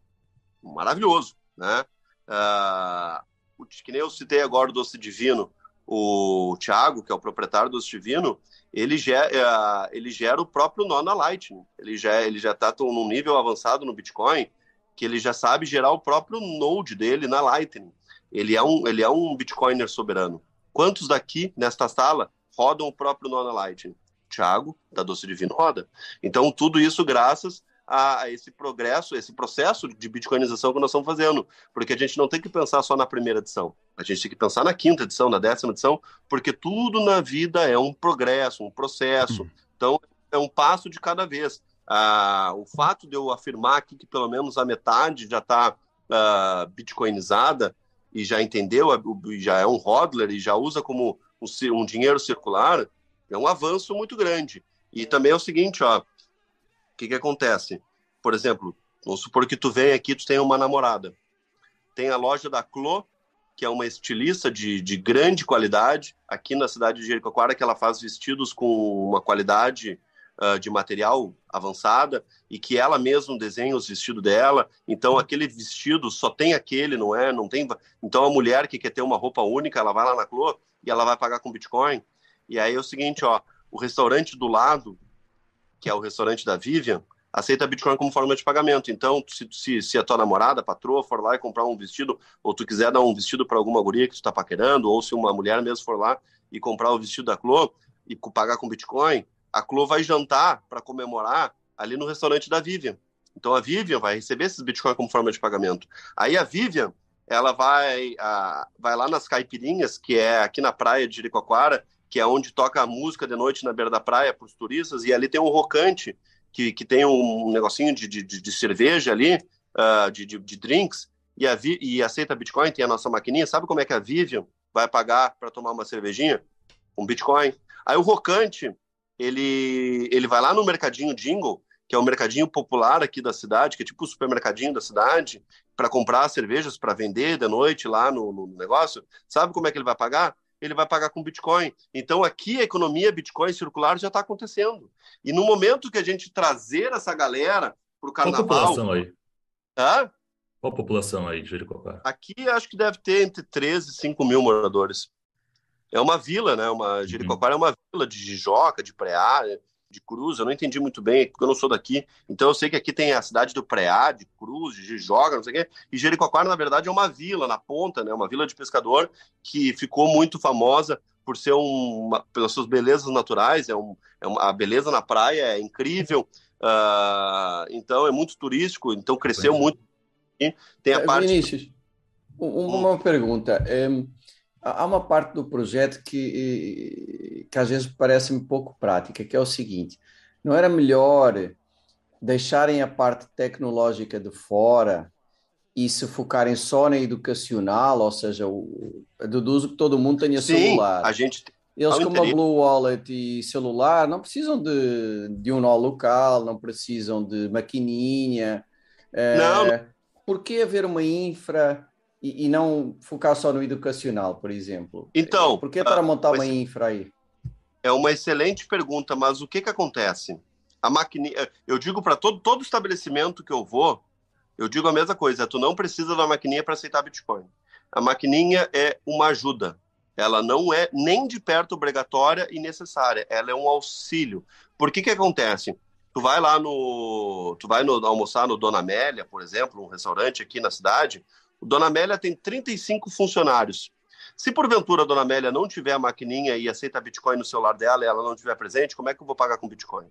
Maravilhoso, né? Uh, que nem eu citei agora o Doce Divino, o Thiago, que é o proprietário do Divino, ele, gera, uh, ele gera o próprio nó na Lightning. Ele já ele já está num nível avançado no Bitcoin que ele já sabe gerar o próprio node dele na Lightning. Ele é um, ele é um Bitcoiner soberano. Quantos daqui, nesta sala, rodam o próprio nó na Lightning? Thiago, da Doce Divino Roda. Então, tudo isso graças a esse progresso, esse processo de bitcoinização que nós estamos fazendo. Porque a gente não tem que pensar só na primeira edição. A gente tem que pensar na quinta edição, na décima edição, porque tudo na vida é um progresso, um processo. Uhum. Então, é um passo de cada vez. Ah, o fato de eu afirmar aqui que pelo menos a metade já está ah, bitcoinizada e já entendeu, já é um hodler e já usa como um, um dinheiro circular, é um avanço muito grande. E também é o seguinte, ó, que que acontece? Por exemplo, vamos supor que tu vem aqui, tu tem uma namorada. Tem a loja da Clo, que é uma estilista de, de grande qualidade, aqui na cidade de Jericoacoara, que ela faz vestidos com uma qualidade uh, de material avançada e que ela mesma desenha os vestidos dela. Então aquele vestido só tem aquele, não é? Não tem. Então a mulher que quer ter uma roupa única, ela vai lá na Clo e ela vai pagar com Bitcoin. E aí é o seguinte, ó, o restaurante do lado, que é o restaurante da Vivian, aceita Bitcoin como forma de pagamento. Então, se, se, se a tua namorada, patroa, for lá e comprar um vestido, ou tu quiser dar um vestido para alguma guria que tu está paquerando, ou se uma mulher mesmo for lá e comprar o vestido da Clo e pagar com Bitcoin, a Clo vai jantar para comemorar ali no restaurante da Vivian. Então, a Vivian vai receber esses Bitcoin como forma de pagamento. Aí a Vivian, ela vai, a, vai lá nas caipirinhas, que é aqui na praia de Jericoacoara, que é onde toca a música de noite na beira da praia para os turistas, e ali tem um rocante, que, que tem um negocinho de, de, de cerveja ali, uh, de, de, de, drinks, e, a, e aceita Bitcoin, tem a nossa maquininha. Sabe como é que a Vivian vai pagar para tomar uma cervejinha? Um Bitcoin. Aí o rocante, ele, ele vai lá no mercadinho Jingle, que é o mercadinho popular aqui da cidade, que é tipo o supermercadinho da cidade, para comprar cervejas para vender de noite lá no, no negócio. Sabe como é que ele vai pagar? Ele vai pagar com Bitcoin. Então, aqui a economia Bitcoin circular já está acontecendo. E no momento que a gente trazer essa galera para o carnaval. Qual a população aí? Hã? Qual a população aí de Jericoacoara? Aqui acho que deve ter entre 13 e 5 mil moradores. É uma vila, né? Uma, Jericoacoara uhum. é uma vila de Jijoca, de Preá, de Cruz, eu não entendi muito bem, porque eu não sou daqui. Então eu sei que aqui tem a cidade do Preá, de Cruz, de Jijoga, não sei o quê. E Jericoacoara, na verdade, é uma vila na ponta, né? Uma vila de pescador que ficou muito famosa por ser uma, pelas suas belezas naturais. É, um, é uma, a beleza na praia é incrível. Uh, então é muito turístico, então cresceu é. muito. E tem a é, parte. Vinícius, uma hum. pergunta. É, há uma parte do projeto que, que às vezes parece um pouco prática, que é o seguinte: não era melhor deixarem a parte tecnológica de fora e se focarem só na educacional, ou seja, o, deduzo que todo mundo tenha Sim, celular. A gente eles como a Blue Wallet e celular não precisam de, de um nó local, não precisam de maquininha. Não, é, Por que haver uma infra e, e, não focar só no educacional, por exemplo? Então. Por que estar a montar uma infra aí? é uma excelente pergunta, mas o que que acontece? A maquininha, eu digo para todo todo estabelecimento que eu vou, eu digo a mesma coisa, tu não precisa da maquininha para aceitar Bitcoin. A maquininha é uma ajuda. Ela não é nem de perto obrigatória e necessária. Ela é um auxílio. Por que que acontece? Tu vai lá no, tu vai no, almoçar no Dona Amélia, por exemplo, um restaurante aqui na cidade. Dona Amélia tem 35 funcionários. Se porventura a Dona Amélia não tiver a maquininha e aceita Bitcoin no celular dela e ela não estiver presente, como é que eu vou pagar com Bitcoin?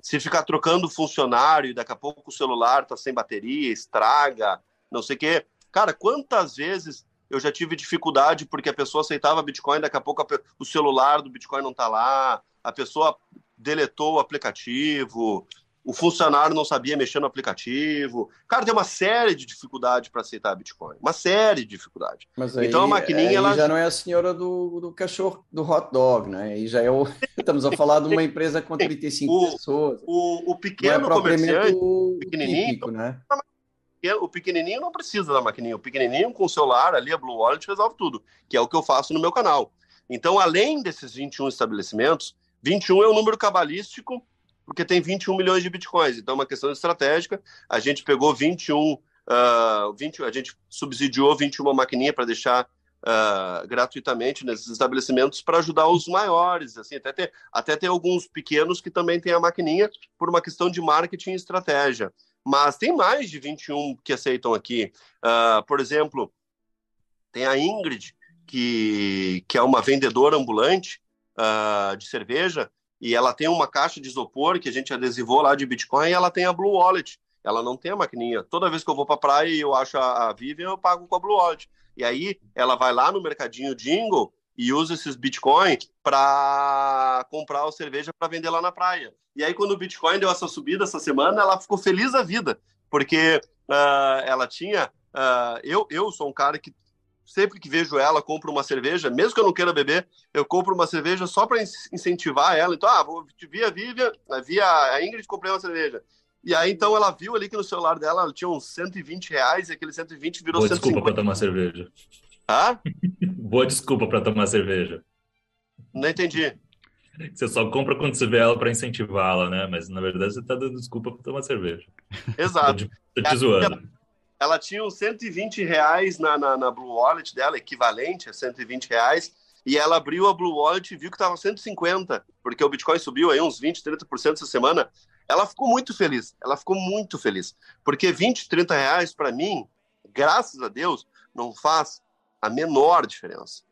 Se ficar trocando funcionário e daqui a pouco o celular tá sem bateria, estraga, não sei o quê. Cara, quantas vezes eu já tive dificuldade porque a pessoa aceitava Bitcoin, daqui a pouco o celular do Bitcoin não tá lá, a pessoa deletou o aplicativo, o funcionário não sabia mexer no aplicativo. Cara, tem uma série de dificuldades para aceitar Bitcoin. Uma série de dificuldades. Aí, então a maquininha. Ela... já não é a senhora do, do cachorro, do hot dog, né? Aí já é o. *laughs* Estamos a falar de uma empresa com 35 o, pessoas. O, o pequeno é comerciante, o pequenininho. Típico, né? O pequenininho não precisa da maquininha. O pequenininho com o celular ali, a Blue Wallet, resolve tudo, que é o que eu faço no meu canal. Então, além desses 21 estabelecimentos, 21 é um número cabalístico porque tem 21 milhões de bitcoins. Então, é uma questão estratégica. A gente pegou 21, uh, 20, a gente subsidiou 21 maquininhas para deixar uh, gratuitamente nesses estabelecimentos para ajudar os maiores. Assim, até ter, até ter alguns pequenos que também têm a maquininha por uma questão de marketing e estratégia. Mas tem mais de 21 que aceitam aqui. Uh, por exemplo, tem a Ingrid, que, que é uma vendedora ambulante uh, de cerveja, e ela tem uma caixa de isopor que a gente adesivou lá de Bitcoin e ela tem a Blue Wallet. Ela não tem a maquininha. Toda vez que eu vou para a praia e eu acho a, a Vivian, eu pago com a Blue Wallet. E aí ela vai lá no mercadinho Jingle e usa esses Bitcoin para comprar a cerveja para vender lá na praia. E aí, quando o Bitcoin deu essa subida essa semana, ela ficou feliz da vida, porque uh, ela tinha. Uh, eu, eu sou um cara que sempre que vejo ela, compro uma cerveja, mesmo que eu não queira beber, eu compro uma cerveja só para incentivar ela. Então, ah, vou via Vivian, via a Ingrid, comprei uma cerveja. E aí, então, ela viu ali que no celular dela ela tinha uns 120 reais e aquele 120 virou Boa 150. desculpa para tomar cerveja. Hã? *laughs* Boa desculpa para tomar cerveja. Não entendi. Você só compra quando você vê ela para incentivá-la, né? Mas na verdade você está dando desculpa para tomar cerveja. Exato. Tô te, zoando ela tinha uns 120 reais na, na, na, Blue Wallet dela, equivalente a 120 reais, e ela abriu a Blue Wallet e viu que estava 150, porque o Bitcoin subiu aí uns 20, 30% essa semana. Ela ficou muito feliz, ela ficou muito feliz, porque 20, 30 reais para mim, graças a Deus, não faz a menor diferença.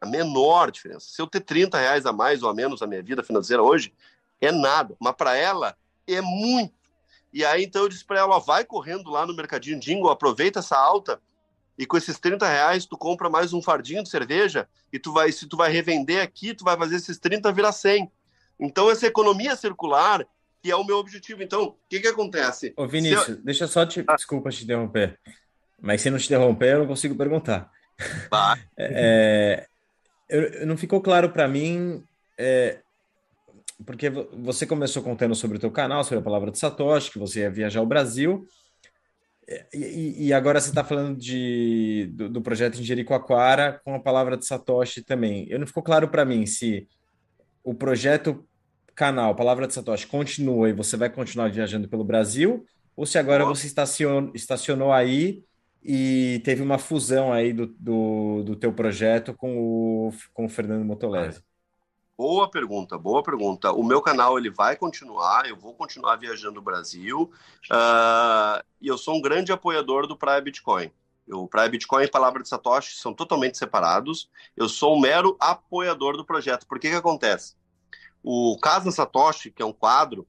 A menor diferença. Se eu ter 30 reais a mais ou a menos na minha vida financeira hoje, é nada, mas para ela é muito e aí, então, eu disse para ela: ó, vai correndo lá no Mercadinho Dingo, aproveita essa alta e com esses 30 reais tu compra mais um fardinho de cerveja e tu vai, se tu vai revender aqui, tu vai fazer esses 30 virar 100. Então, essa economia circular, que é o meu objetivo. Então, o que que acontece? Ô, Vinícius, eu... deixa só te... Ah. Desculpa te interromper, mas se não te interromper, eu não consigo perguntar. *laughs* é, eu, não ficou claro para mim é, porque você começou contando sobre o teu canal, sobre a palavra de Satoshi, que você ia viajar ao Brasil, e, e agora você está falando de, do, do, projeto em Jericoacoara com a palavra de Satoshi também. Eu não ficou claro para mim se o projeto canal Palavra de Satoshi continua e você vai continuar viajando pelo Brasil, ou se agora você estacionou, estacionou aí e teve uma fusão aí do, do, do teu projeto com o, com o Fernando Motolese. Boa pergunta, boa pergunta. O meu canal ele vai continuar, eu vou continuar viajando o Brasil uh, e eu sou um grande apoiador do Praia Bitcoin. O Praia Bitcoin e Palavra de Satoshi são totalmente separados. Eu sou um mero apoiador do projeto. Por que que acontece? O Casa Satoshi, que é um quadro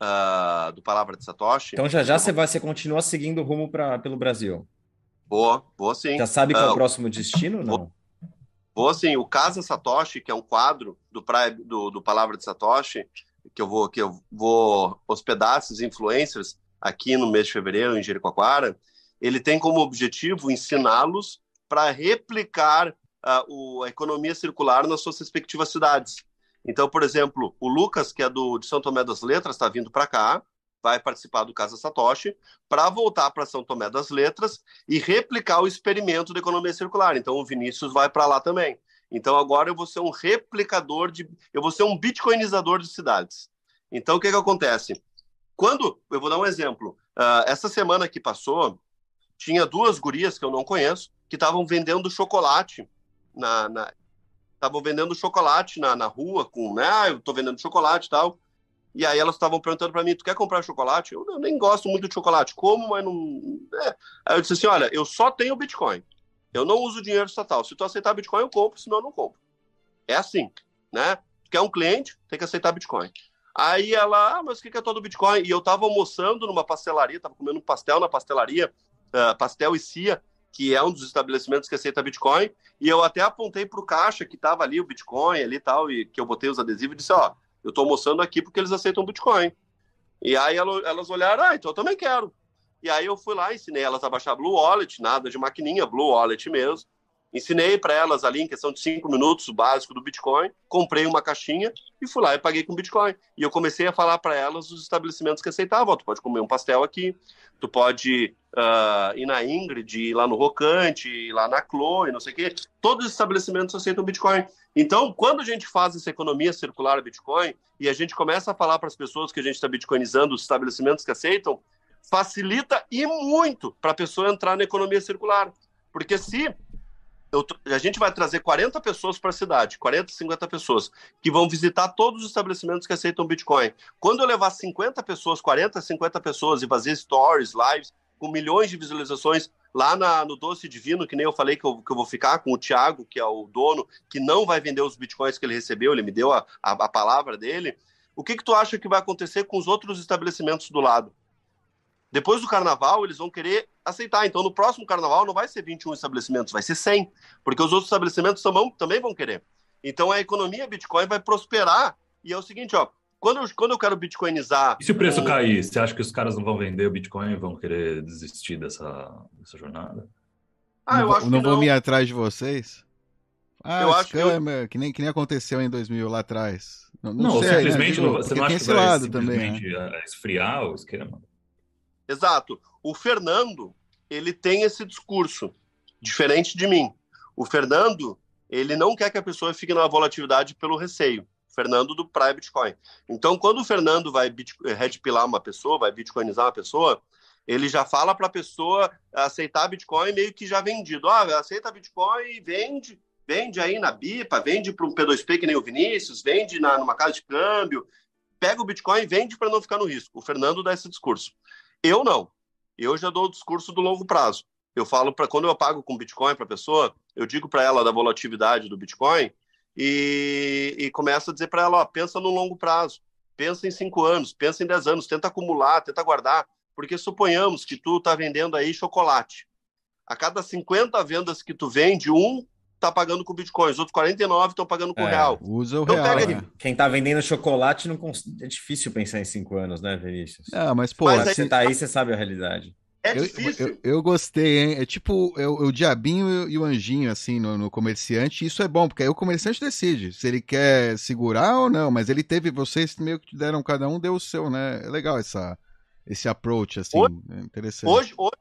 uh, do Palavra de Satoshi. Então já já você vai, você continua seguindo o rumo para pelo Brasil. Boa, boa sim. Já sabe qual é o ah, próximo destino, não? Vou assim, o Casa Satoshi, que é um quadro do, do, do Palavra de Satoshi, que eu vou que eu vou hospedar esses influencers aqui no mês de fevereiro em Jericoacoara, ele tem como objetivo ensiná-los para replicar uh, o, a economia circular nas suas respectivas cidades. Então, por exemplo, o Lucas, que é do de São Tomé das Letras, está vindo para cá, vai participar do Casa Satoshi para voltar para São Tomé das Letras e replicar o experimento da economia circular. Então o Vinícius vai para lá também. Então agora eu vou ser um replicador de. Eu vou ser um bitcoinizador de cidades. Então o que, que acontece? Quando. Eu vou dar um exemplo. Uh, essa semana que passou, tinha duas gurias que eu não conheço que estavam vendendo chocolate na. Estavam vendendo chocolate na, na rua, com, né? Ah, eu tô vendendo chocolate e tal. E aí elas estavam perguntando para mim: tu quer comprar chocolate? Eu, eu, nem gosto muito de chocolate. Como, mas não. É. Aí eu disse assim: olha, eu só tenho Bitcoin. Eu não uso dinheiro estatal. Se tu aceitar Bitcoin, eu compro, senão eu não compro. É assim, né? Tu quer um cliente, tem que aceitar Bitcoin. Aí ela, ah, mas o que é todo Bitcoin? E eu tava almoçando numa pastelaria, tava comendo um pastel na pastelaria, uh, pastel e cia, que é um dos estabelecimentos que aceita Bitcoin, e eu até apontei pro caixa que tava ali o Bitcoin ali e tal, e que eu botei os adesivos e disse, ó, eu tô almoçando aqui porque eles aceitam Bitcoin. E aí elas olharam, ah, então eu também quero. E aí eu fui lá, ensinei elas a baixar Blue Wallet, nada de maquininha, Blue Wallet mesmo. Ensinei para elas ali, em questão de cinco minutos, o básico do Bitcoin. Comprei uma caixinha e fui lá e paguei com Bitcoin. E eu comecei a falar para elas os estabelecimentos que aceitavam. Tu pode comer um pastel aqui, tu pode uh, ir na Ingrid, ir lá no Rocante, ir lá na Chloe, não sei o quê. Todos os estabelecimentos aceitam Bitcoin. Então, quando a gente faz essa economia circular Bitcoin e a gente começa a falar para as pessoas que a gente está bitcoinizando os estabelecimentos que aceitam, facilita e muito para a pessoa entrar na economia circular. Porque se eu, a gente vai trazer 40 pessoas para a cidade, 40, 50 pessoas, que vão visitar todos os estabelecimentos que aceitam Bitcoin. Quando eu levar 50 pessoas, 40, 50 pessoas e fazer stories, lives, com milhões de visualizações lá na, no Doce Divino, que nem eu falei que eu, que eu vou ficar com o Thiago, que é o dono, que não vai vender os bitcoins que ele recebeu, ele me deu a, a, a palavra dele. O que, que tu acha que vai acontecer com os outros estabelecimentos do lado? Depois do carnaval, eles vão querer aceitar. Então, no próximo carnaval, não vai ser 21 estabelecimentos, vai ser 100, porque os outros estabelecimentos também vão querer. Então, a economia Bitcoin vai prosperar. E é o seguinte, ó, quando eu, quando eu quero bitcoinizar. E se o preço cair, você acha que os caras não vão vender o Bitcoin e vão querer desistir dessa, dessa jornada? Ah, eu não, acho não vão vir atrás de vocês? Ah, eu acho que, eu... que, nem, que nem aconteceu em 2000 lá atrás. Não, não, não sei, simplesmente né? você não acha que vai simplesmente também, né? esfriar o esquema? Exato. O Fernando, ele tem esse discurso, diferente de mim. O Fernando, ele não quer que a pessoa fique na volatilidade pelo receio. Fernando do Praia Bitcoin. Então, quando o Fernando vai redpilar uma pessoa, vai bitcoinizar uma pessoa, ele já fala para a pessoa aceitar Bitcoin meio que já vendido. Ah, aceita Bitcoin e vende, vende aí na BIPA, vende para um P2P que nem o Vinícius, vende na, numa casa de câmbio, pega o Bitcoin e vende para não ficar no risco. O Fernando dá esse discurso. Eu não. Eu já dou o discurso do longo prazo. Eu falo para quando eu pago com Bitcoin para a pessoa, eu digo para ela da volatilidade do Bitcoin e, e começo a dizer para ela: ó, pensa no longo prazo, pensa em cinco anos, pensa em dez anos, tenta acumular, tenta guardar, porque suponhamos que tu está vendendo aí chocolate. A cada 50 vendas que tu vende, um tá pagando com Bitcoin, os outros 49 estão pagando com é, real. Usa o então, real. Pega... Né? Quem tá vendendo chocolate não cons... é difícil pensar em cinco anos, né, Vinícius? Ah, mas pô, mas aí... você tá aí, você sabe a realidade. É difícil. Eu, eu, eu, gostei, hein? É tipo é o, é o diabinho e o anjinho, assim, no, no, comerciante. Isso é bom, porque aí o comerciante decide se ele quer segurar ou não. Mas ele teve, vocês meio que deram, cada um deu o seu, né? É legal essa, esse approach, assim, hoje, é interessante. Hoje, hoje,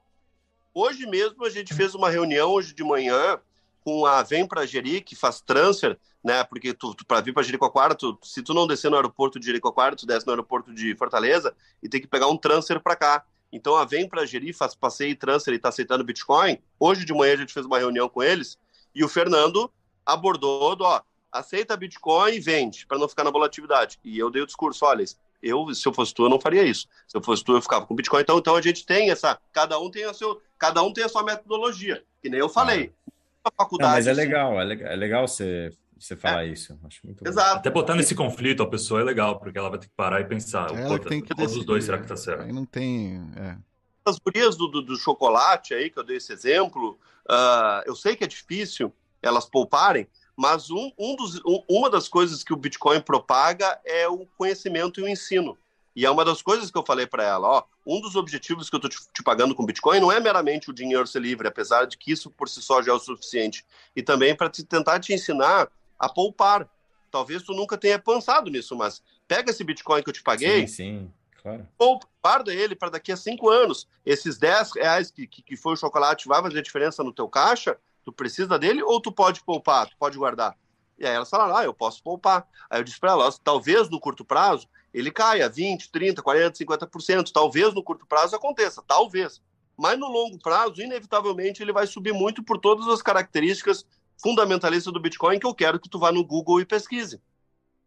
hoje mesmo a gente fez uma reunião, hoje de manhã, com a Vem para Jeri, que faz transfer, né? Porque tu, tu para vir para Jericoacoara, tu, se tu não descer no aeroporto de Jericoacoara, tu desce no aeroporto de Fortaleza e tem que pegar um transfer para cá. Então a Vem para Gerir faz passeio e transfer e está aceitando Bitcoin. Hoje de manhã a gente fez uma reunião com eles e o Fernando abordou, do, ó, aceita Bitcoin e vende para não ficar na volatilidade. E eu dei o discurso, olha, eu se eu fosse tu eu não faria isso. Se eu fosse tu eu ficava com Bitcoin. Então, então a gente tem essa, cada um tem a seu, cada um tem a sua metodologia. Que nem eu falei. Ah. Faculdade, não, mas é legal, é legal, é legal você você falar é. isso. Acho muito Exato. Bom. Até botar nesse conflito a pessoa é legal, porque ela vai ter que parar e pensar. Ela tem que todos os dois, será que tá certo? Aí não tem. É. As gurias do, do, do, chocolate aí, que eu dei esse exemplo, uh, eu sei que é difícil elas pouparem, mas um, um dos, um, uma das coisas que o Bitcoin propaga é o conhecimento e o ensino. E é uma das coisas que eu falei para ela, ó, um dos objetivos que eu estou te, te, pagando com Bitcoin não é meramente o dinheiro ser livre, apesar de que isso por si só já é o suficiente, e também para te, tentar te ensinar a poupar. Talvez tu nunca tenha pensado nisso, mas pega esse Bitcoin que eu te paguei. Sim, sim, claro. Poupa, guarda ele para daqui a cinco anos. Esses 10 reais que, que, que foi o chocolate vai fazer diferença no teu caixa, Tu precisa dele ou tu pode poupar, tu pode guardar? E aí elas falaram, ah, eu posso poupar. Aí eu disse para elas, talvez no curto prazo ele caia 20, 30, 40, 50%. Talvez no curto prazo aconteça, talvez. Mas no longo prazo, inevitavelmente, ele vai subir muito por todas as características fundamentalistas do Bitcoin que eu quero que tu vá no Google e pesquise.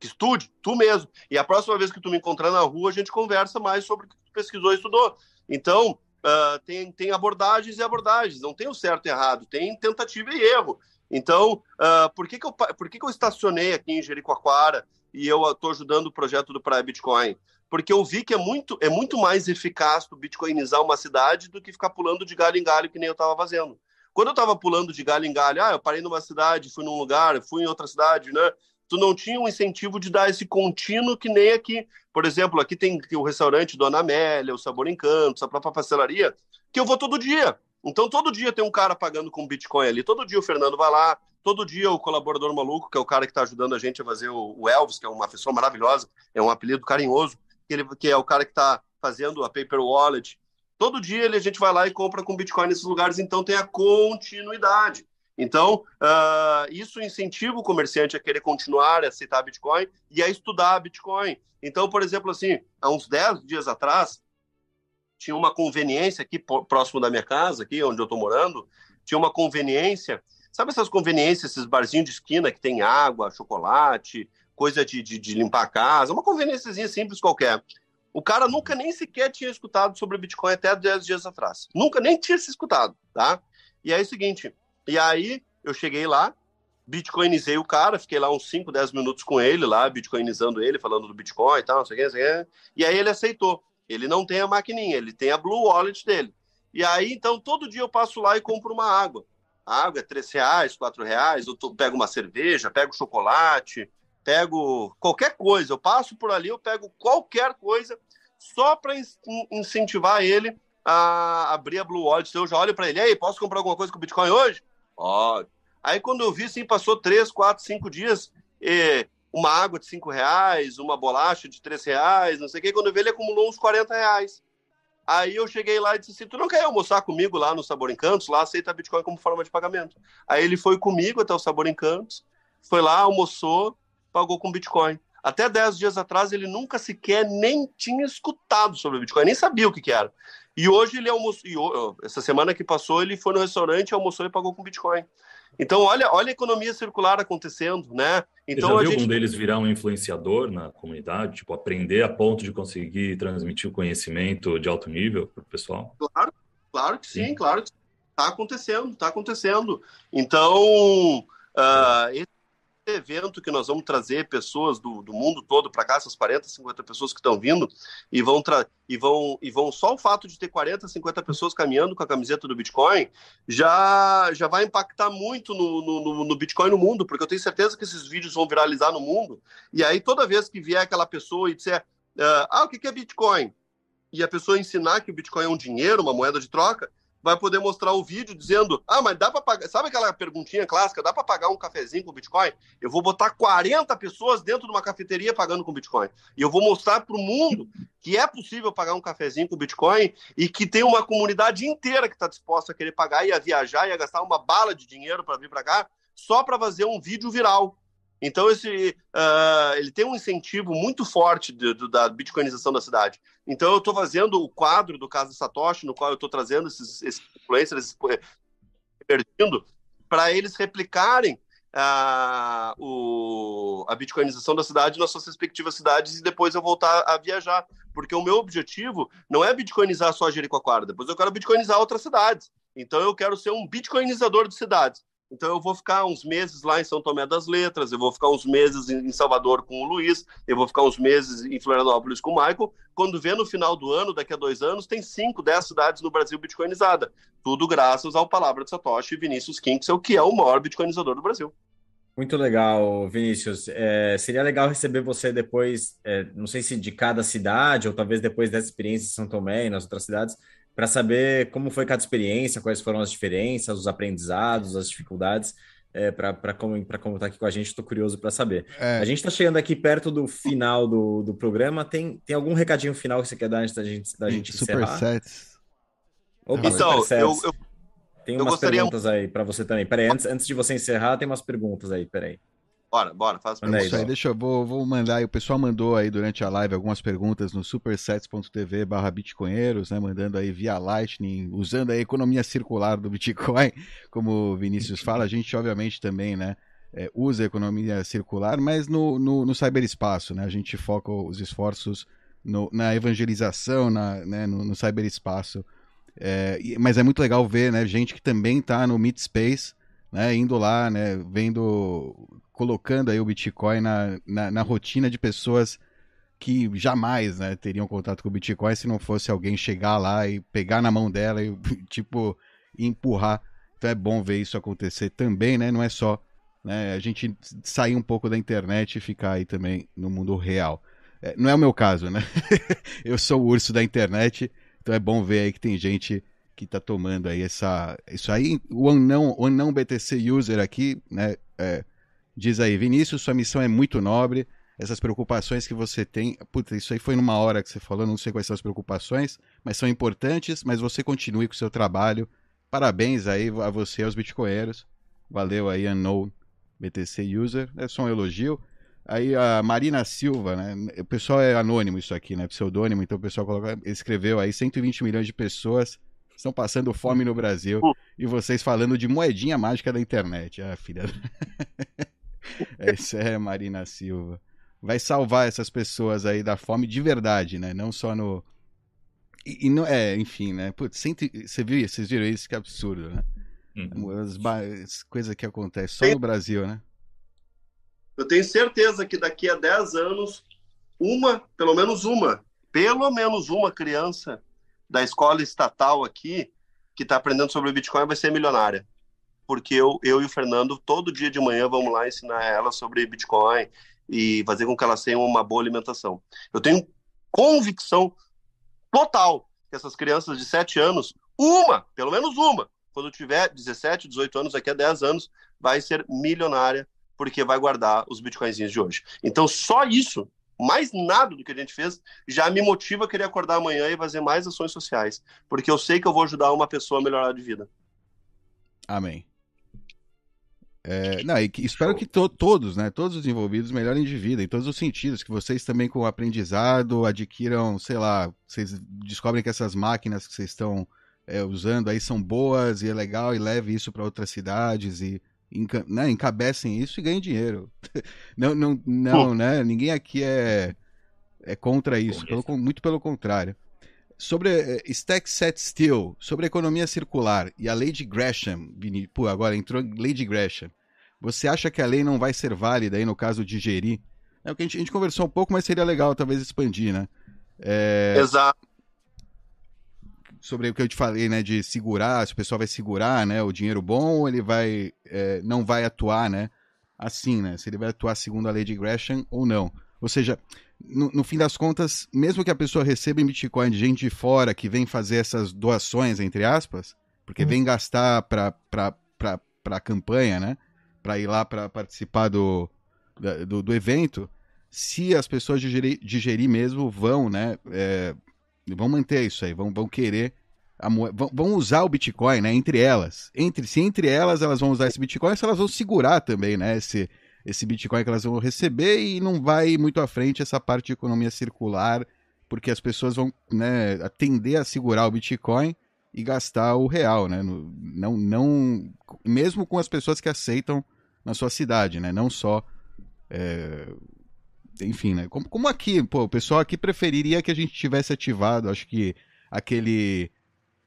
Que estude, tu mesmo. E a próxima vez que tu me encontrar na rua, a gente conversa mais sobre o que tu pesquisou e estudou. Então, uh, tem, tem abordagens e abordagens. Não tem o certo e errado, tem tentativa e erro. Então, uh, por, que, que, eu, por que, que eu estacionei aqui em Jericoacoara e eu estou ajudando o projeto do Praia Bitcoin? Porque eu vi que é muito, é muito mais eficaz tu bitcoinizar uma cidade do que ficar pulando de galho em galho, que nem eu estava fazendo. Quando eu estava pulando de galho em galho, ah, eu parei numa cidade, fui num lugar, fui em outra cidade, né? Tu não tinha um incentivo de dar esse contínuo que nem aqui. Por exemplo, aqui tem o restaurante Dona Amélia, o Sabor Encanto, a própria pastelaria, que eu vou todo dia. Então, todo dia tem um cara pagando com Bitcoin ali. Todo dia o Fernando vai lá. Todo dia o colaborador maluco, que é o cara que está ajudando a gente a fazer o Elvis, que é uma pessoa maravilhosa, é um apelido carinhoso, que, ele, que é o cara que está fazendo a Paper Wallet. Todo dia ele, a gente vai lá e compra com Bitcoin nesses lugares, então tem a continuidade. Então, uh, isso incentiva o comerciante a querer continuar a aceitar Bitcoin e a estudar Bitcoin. Então, por exemplo, assim, há uns 10 dias atrás, tinha uma conveniência aqui próximo da minha casa, aqui onde eu estou morando, tinha uma conveniência. Sabe essas conveniências, esses barzinhos de esquina que tem água, chocolate, coisa de, de, de limpar a casa, uma conveniênciazinha simples qualquer. O cara nunca nem sequer tinha escutado sobre Bitcoin até 10 dias atrás. Nunca nem tinha se escutado, tá? E aí é o seguinte, e aí eu cheguei lá, bitcoinizei o cara, fiquei lá uns 5, 10 minutos com ele lá, bitcoinizando ele, falando do Bitcoin e tal, não sei o que, não sei o que. E aí ele aceitou. Ele não tem a maquininha, ele tem a Blue Wallet dele. E aí, então, todo dia eu passo lá e compro uma água. A água é 3 reais, 4 reais, eu tô, pego uma cerveja, pego chocolate, pego qualquer coisa. Eu passo por ali, eu pego qualquer coisa só para incentivar ele a abrir a Blue Wallet. Eu já olho para ele, aí, posso comprar alguma coisa com Bitcoin hoje? Pode. Aí quando eu vi, assim, passou 3, 4, 5 dias, e uma água de cinco reais, uma bolacha de três reais, não sei o que. Quando eu vi, ele acumulou uns 40 reais. Aí eu cheguei lá e disse assim: Tu não quer almoçar comigo lá no Sabor Encantos? Lá aceita Bitcoin como forma de pagamento. Aí ele foi comigo até o Sabor Encantos, foi lá, almoçou, pagou com Bitcoin. Até 10 dias atrás ele nunca sequer nem tinha escutado sobre Bitcoin, nem sabia o que, que era. E hoje ele almoçou, essa semana que passou, ele foi no restaurante, almoçou e pagou com Bitcoin. Então, olha, olha a economia circular acontecendo, né? Então, Você já viu gente... algum deles virar um influenciador na comunidade? Tipo, aprender a ponto de conseguir transmitir o conhecimento de alto nível para o pessoal? Claro, claro que sim, sim. claro que está acontecendo, está acontecendo. Então, uh, esse evento que nós vamos trazer pessoas do, do mundo todo para cá, essas 40, 50 pessoas que estão vindo, e vão, e, vão, e vão só o fato de ter 40, 50 pessoas caminhando com a camiseta do Bitcoin já, já vai impactar muito no, no, no Bitcoin no mundo, porque eu tenho certeza que esses vídeos vão viralizar no mundo. E aí, toda vez que vier aquela pessoa e disser, uh, ah, o que é Bitcoin? E a pessoa ensinar que o Bitcoin é um dinheiro, uma moeda de troca, vai poder mostrar o vídeo dizendo: ah, mas dá para pagar. Sabe aquela perguntinha clássica? Dá para pagar um cafezinho com Bitcoin? Eu vou botar 40 pessoas dentro de uma cafeteria pagando com Bitcoin. E eu vou mostrar para o mundo que é possível pagar um cafezinho com Bitcoin e que tem uma comunidade inteira que está disposta a querer pagar e a viajar e a gastar uma bala de dinheiro para vir para cá só para fazer um vídeo viral. Então, esse, uh, ele tem um incentivo muito forte de, de, da bitcoinização da cidade. Então, eu estou fazendo o quadro do caso Satoshi, no qual eu estou trazendo esses, esses influencers, esses, para eles replicarem uh, o, a bitcoinização da cidade nas suas respectivas cidades e depois eu voltar a viajar. Porque o meu objetivo não é bitcoinizar só Jericoacoara, depois eu quero bitcoinizar outras cidades. Então, eu quero ser um bitcoinizador de cidades. Então eu vou ficar uns meses lá em São Tomé das Letras, eu vou ficar uns meses em Salvador com o Luiz, eu vou ficar uns meses em Florianópolis com o Michael. Quando vê no final do ano, daqui a dois anos, tem cinco, dez cidades no Brasil bitcoinizada. Tudo graças ao Palavra de Satoshi e Vinícius Kinksel, que é o maior bitcoinizador do Brasil. Muito legal, Vinícius. É, seria legal receber você depois, é, não sei se de cada cidade, ou talvez depois dessa experiência em São Tomé e nas outras cidades, para saber como foi cada experiência, quais foram as diferenças, os aprendizados, as dificuldades. É, para como para como tá aqui com a gente, estou curioso para saber. É. A gente está chegando aqui perto do final do, do programa. Tem, tem algum recadinho final que você quer dar antes da gente, da gente super encerrar? Sets. Opa, então, super eu, eu, Tem umas gostaria... perguntas aí para você também. Peraí, antes, antes de você encerrar, tem umas perguntas aí, peraí. Bora, bora, faz perguntas. Isso aí, deixa eu vou, vou mandar aí. O pessoal mandou aí durante a live algumas perguntas no supersets.tv barra bitcoinheiros, né? Mandando aí via Lightning, usando a economia circular do Bitcoin, *laughs* como o Vinícius fala. A gente, obviamente, também, né? É, usa a economia circular, mas no, no, no cyberespaço, né? A gente foca os esforços no, na evangelização, na, né, no, no cyberespaço. É, mas é muito legal ver, né? Gente que também está no Meetspace, né? Indo lá, né? Vendo colocando aí o Bitcoin na, na, na, rotina de pessoas que jamais né, teriam contato com o Bitcoin se não fosse alguém chegar lá e pegar na mão dela e, *laughs* tipo, empurrar. Então é bom ver isso acontecer também, né? Não é só né, a gente sair um pouco da internet e ficar aí também no mundo real. É, não é o meu caso, né? *laughs* Eu sou o urso da internet, então é bom ver aí que tem gente que está tomando aí essa. Isso aí, o o não BTC user aqui, né? É, Diz aí, Vinícius, sua missão é muito nobre. Essas preocupações que você tem. Puta, isso aí foi numa hora que você falou, não sei quais são as preocupações, mas são importantes, mas você continue com o seu trabalho. Parabéns aí a você e aos bitcoinheiros. Valeu aí, Unknown BTC User. É só um elogio. Aí a Marina Silva, né? O pessoal é anônimo isso aqui, né? Pseudônimo, então o pessoal coloca, escreveu aí 120 milhões de pessoas estão passando fome no Brasil hum. e vocês falando de moedinha mágica da internet. Ah, filha. *laughs* Essa é Marina Silva. Vai salvar essas pessoas aí da fome de verdade, né? Não só no. E, e não, é, enfim, né? Putz, sempre, você viu, vocês viram isso? Que absurdo, né? Uhum. As, as coisas que acontecem só no Brasil, né? Eu tenho certeza que daqui a 10 anos, uma, pelo menos uma, pelo menos uma criança da escola estatal aqui que está aprendendo sobre o Bitcoin vai ser milionária porque eu, eu e o Fernando, todo dia de manhã, vamos lá ensinar ela sobre Bitcoin e fazer com que elas tenham uma boa alimentação. Eu tenho convicção total que essas crianças de 7 anos, uma, pelo menos uma, quando tiver 17, 18 anos, daqui a 10 anos, vai ser milionária porque vai guardar os bitcoinzinhos de hoje. Então, só isso, mais nada do que a gente fez, já me motiva a querer acordar amanhã e fazer mais ações sociais, porque eu sei que eu vou ajudar uma pessoa a melhorar de vida. Amém. É, não, e que, espero que to, todos, né, todos os envolvidos melhorem de vida em todos os sentidos, que vocês também com o aprendizado adquiram, sei lá, vocês descobrem que essas máquinas que vocês estão é, usando aí são boas e é legal e leve isso para outras cidades e enca, né, encabecem isso e ganhem dinheiro. *laughs* não, não, não, né? Ninguém aqui é, é contra isso, pelo, muito pelo contrário. Sobre uh, Stack Set Steel, sobre economia circular e a lei de Gresham, Vini, pô, agora entrou lei de Gresham. Você acha que a lei não vai ser válida aí no caso de gerir? É o que a gente, a gente conversou um pouco, mas seria legal talvez expandir, né? É... Exato. Sobre o que eu te falei, né, de segurar, se o pessoal vai segurar, né, o dinheiro bom ou ele vai, é, não vai atuar, né, assim, né, se ele vai atuar segundo a lei de Gresham ou não. Ou seja, no, no, fim das contas, mesmo que a pessoa receba em Bitcoin de gente de fora que vem fazer essas doações, entre aspas, porque uhum. vem gastar para a campanha, né? Para ir lá para participar do, do, do, evento, se as pessoas digerir, digerir mesmo, vão, né? É, vão manter isso aí, vão, vão querer. Vão, vão usar o Bitcoin, né? Entre elas. Entre, se entre elas elas vão usar esse Bitcoin, se elas vão segurar também, né? Esse, esse Bitcoin que elas vão receber e não vai muito à frente essa parte de economia circular, porque as pessoas vão né, tender a segurar o Bitcoin e gastar o real, né? Não, não, mesmo com as pessoas que aceitam na sua cidade, né? Não só, é, enfim, né? Como, como aqui, pô, o pessoal aqui preferiria que a gente tivesse ativado, acho que aquele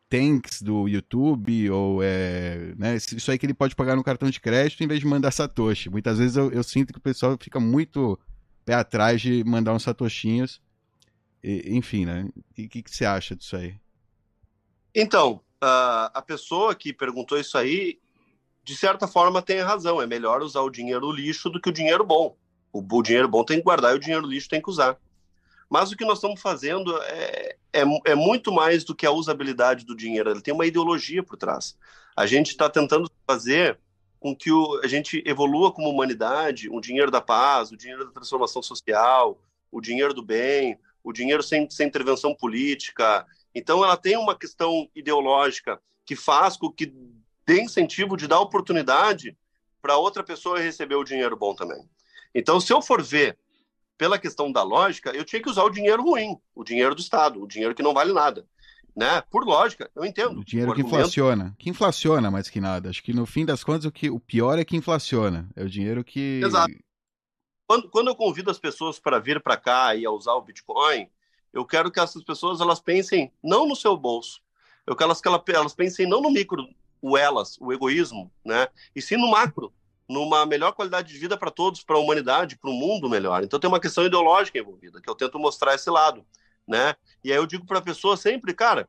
tanks do YouTube, ou é, né, isso aí que ele pode pagar no cartão de crédito em vez de mandar Satoshi. Muitas vezes eu, eu sinto que o pessoal fica muito pé atrás de mandar uns Satoshinhos. E, enfim, né? O que, que, você acha disso aí? Então, uh, a pessoa que perguntou isso aí, de certa forma, tem razão. É melhor usar o dinheiro lixo do que o dinheiro bom. O, o dinheiro bom tem que guardar e o dinheiro lixo tem que usar. Mas o que nós estamos fazendo é, é, é, muito mais do que a usabilidade do dinheiro, ele tem uma ideologia por trás. A gente está tentando fazer com que o, a gente evolua como humanidade o dinheiro da paz, o dinheiro da transformação social, o dinheiro do bem, o dinheiro sem, sem intervenção política. Então, ela tem uma questão ideológica que faz com que dê incentivo, de dar oportunidade para outra pessoa receber o dinheiro bom também. Então, se eu for ver pela questão da lógica, eu tinha que usar o dinheiro ruim, o dinheiro do Estado, o dinheiro que não vale nada. Né? Por lógica, eu entendo. O dinheiro o que inflaciona. Que inflaciona mais que nada. Acho que no fim das contas o, que, o pior é que inflaciona. É o dinheiro que. Exato. Quando, quando eu convido as pessoas para vir para cá e a usar o Bitcoin, eu quero que essas pessoas elas pensem não no seu bolso. Eu quero que elas, elas pensem não no micro, o elas, o egoísmo, né? E sim no macro, numa melhor qualidade de vida para todos, para a humanidade, para o mundo melhor. Então tem uma questão ideológica envolvida, que eu tento mostrar esse lado, né? E aí eu digo para a pessoa sempre, cara,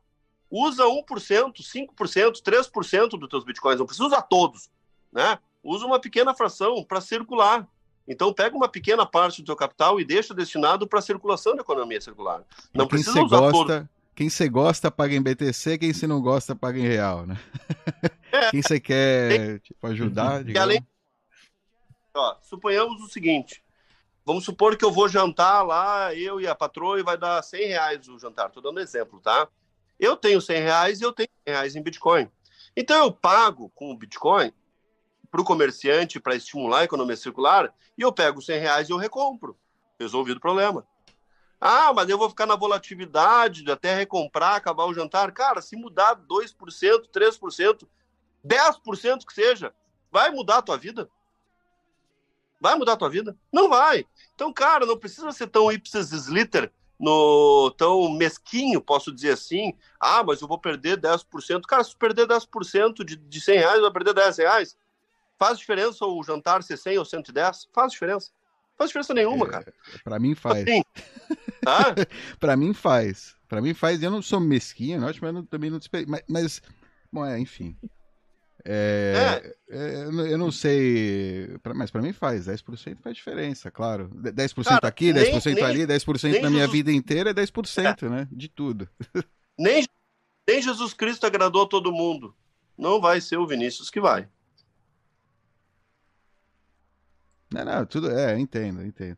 usa 1%, 5%, 3% dos teus bitcoins, não precisa usar todos, né? Usa uma pequena fração para circular. Então pega uma pequena parte do teu capital e deixa destinado para a circulação da economia circular. Não precisa usar gosta... todo quem você gosta paga em BTC, quem você não gosta paga em real, né? É. *laughs* quem você quer tipo, ajudar. E além... Ó, suponhamos o seguinte: vamos supor que eu vou jantar lá, eu e a patroa, e vai dar 100 reais o jantar. Estou dando exemplo, tá? Eu tenho 100 reais e eu tenho 100 reais em Bitcoin. Então eu pago com o Bitcoin para o comerciante para estimular a economia circular e eu pego 100 reais e eu recompro. Resolvido o problema. Ah, mas eu vou ficar na volatilidade até recomprar, acabar o jantar. Cara, se mudar 2%, 3%, 10% que seja, vai mudar a tua vida? Vai mudar a tua vida? Não vai. Então, cara, não precisa ser tão ipsis slitter, no, tão mesquinho, posso dizer assim. Ah, mas eu vou perder 10%. Cara, se perder 10% de, de 100 reais, vai perder 10 reais. Faz diferença o jantar ser 100 ou 110? Faz diferença faz diferença nenhuma, é, cara. Pra mim faz. Assim, *laughs* pra mim faz. Pra mim faz. Eu não sou mesquinho, não, mas eu também não mas, mas, bom, é, enfim. É, é. é eu não sei, mas para mim faz, 10% faz diferença, claro. 10% Cara, aqui, 10% nem, ali, 10% nem na minha Jesus... vida inteira é 10%, é. né? De tudo. *laughs* Nem, nem Jesus Cristo agradou todo mundo. Não vai ser o Vinícius que vai. Não, não, tudo. É, entendo, entendo.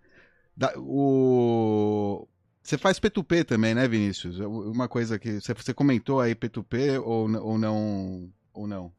Da, o... Você faz P2P também, né, Vinícius? Uma coisa que. Você, você comentou aí P2P ou, ou não? Ou não?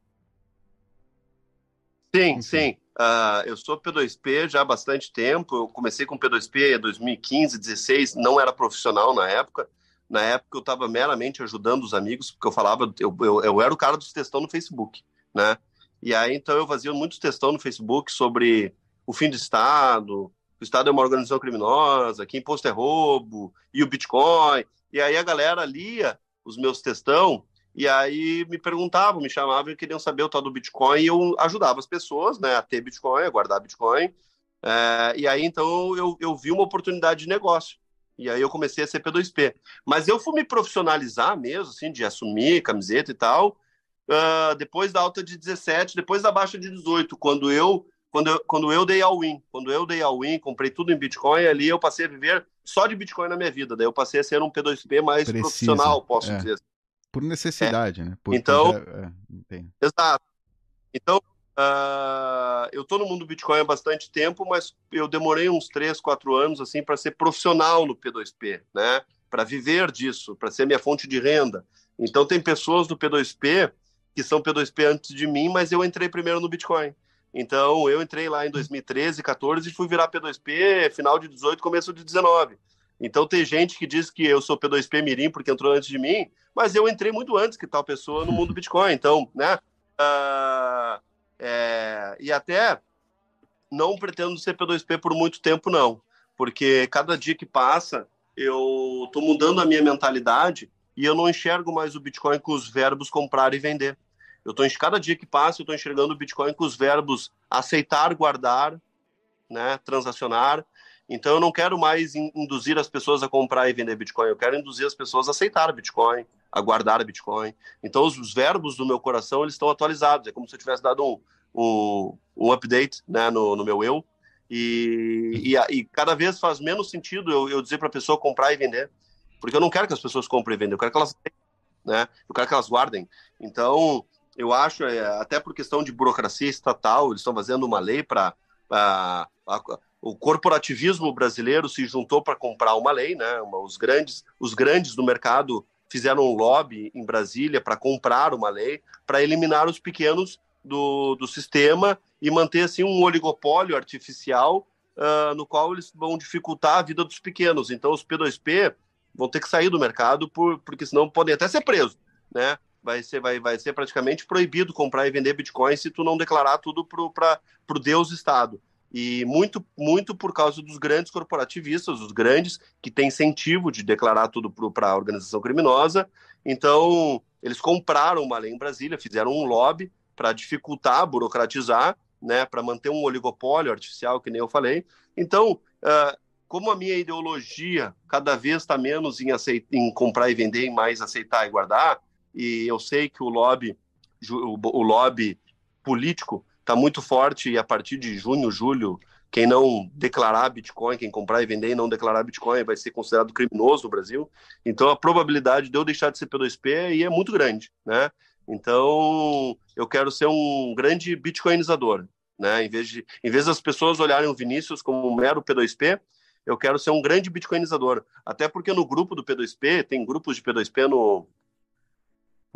Sim, sim. Uh, eu sou P2P já há bastante tempo. Eu comecei com P2P em 2015, 2016. Não era profissional na época. Na época eu estava meramente ajudando os amigos, porque eu falava, eu, eu, eu era o cara dos textão no Facebook, né? E aí então eu fazia muitos textão no Facebook sobre o fim do Estado, o Estado é uma organização criminosa, que imposto é roubo, e o Bitcoin. E aí a galera lia os meus textão e aí me perguntavam, me chamavam e queriam saber o tal do Bitcoin e eu ajudava as pessoas né, a ter Bitcoin, a guardar Bitcoin. É, e aí então eu, eu vi uma oportunidade de negócio. E aí eu comecei a ser P2P. Mas eu fui me profissionalizar mesmo, assim, de assumir camiseta e tal, uh, depois da alta de 17, depois da baixa de 18, quando eu quando eu, quando eu dei all win, quando eu dei all win, comprei tudo em Bitcoin, ali eu passei a viver só de Bitcoin na minha vida. Daí eu passei a ser um P2P mais Precisa, profissional, posso é. dizer. Por necessidade, é. né? Por, então, por... É, exato. Então, uh, eu tô no mundo Bitcoin há bastante tempo, mas eu demorei uns 3, 4 anos assim para ser profissional no P2P, né? Para viver disso, para ser minha fonte de renda. Então tem pessoas do P2P que são P2P antes de mim, mas eu entrei primeiro no Bitcoin. Então, eu entrei lá em 2013, 14 e fui virar P2P final de 18, começo de 19. Então, tem gente que diz que eu sou P2P Mirim porque entrou antes de mim, mas eu entrei muito antes que tal pessoa no mundo *laughs* Bitcoin. Então, né? Uh, é, e até não pretendo ser P2P por muito tempo, não. Porque cada dia que passa, eu estou mudando a minha mentalidade e eu não enxergo mais o Bitcoin com os verbos comprar e vender. Eu estou cada dia que passa, eu estou enxergando o Bitcoin com os verbos aceitar, guardar, né, transacionar. Então eu não quero mais induzir as pessoas a comprar e vender Bitcoin, eu quero induzir as pessoas a aceitar Bitcoin, a guardar Bitcoin. Então os, os verbos do meu coração eles estão atualizados, é como se eu tivesse dado um, um, um update né, no, no meu eu. E, e, e, cada vez faz menos sentido eu, eu dizer para a pessoa comprar e vender, porque eu não quero que as pessoas comprem e vendam, eu quero que elas né? Eu quero que elas guardem. Então, eu acho, é, até por questão de burocracia estatal, eles estão fazendo uma lei para. O corporativismo brasileiro se juntou para comprar uma lei, né? Os grandes, os grandes do mercado fizeram um lobby em Brasília para comprar uma lei para eliminar os pequenos do, do sistema e manter assim um oligopólio artificial uh, no qual eles vão dificultar a vida dos pequenos. Então os P2P vão ter que sair do mercado por, porque senão podem até ser presos, né? Vai ser, vai, vai ser praticamente proibido comprar e vender Bitcoin se tu não declarar tudo para o Deus Estado e muito, muito por causa dos grandes corporativistas, os grandes que têm incentivo de declarar tudo para a organização criminosa. Então, eles compraram uma lei em Brasília, fizeram um lobby para dificultar, burocratizar, né, para manter um oligopólio artificial, que nem eu falei. Então, uh, como a minha ideologia cada vez está menos em, aceitar, em comprar e vender, e mais aceitar e guardar, e eu sei que o lobby, o, lobby político está muito forte e a partir de junho, julho, quem não declarar Bitcoin, quem comprar e vender e não declarar Bitcoin vai ser considerado criminoso no Brasil. Então a probabilidade de eu deixar de ser P2P aí é muito grande, né? Então eu quero ser um grande bitcoinizador, né? Em vez de em vez das pessoas olharem o Vinícius como um mero P2P, eu quero ser um grande bitcoinizador. Até porque no grupo do P2P, tem grupos de P2P no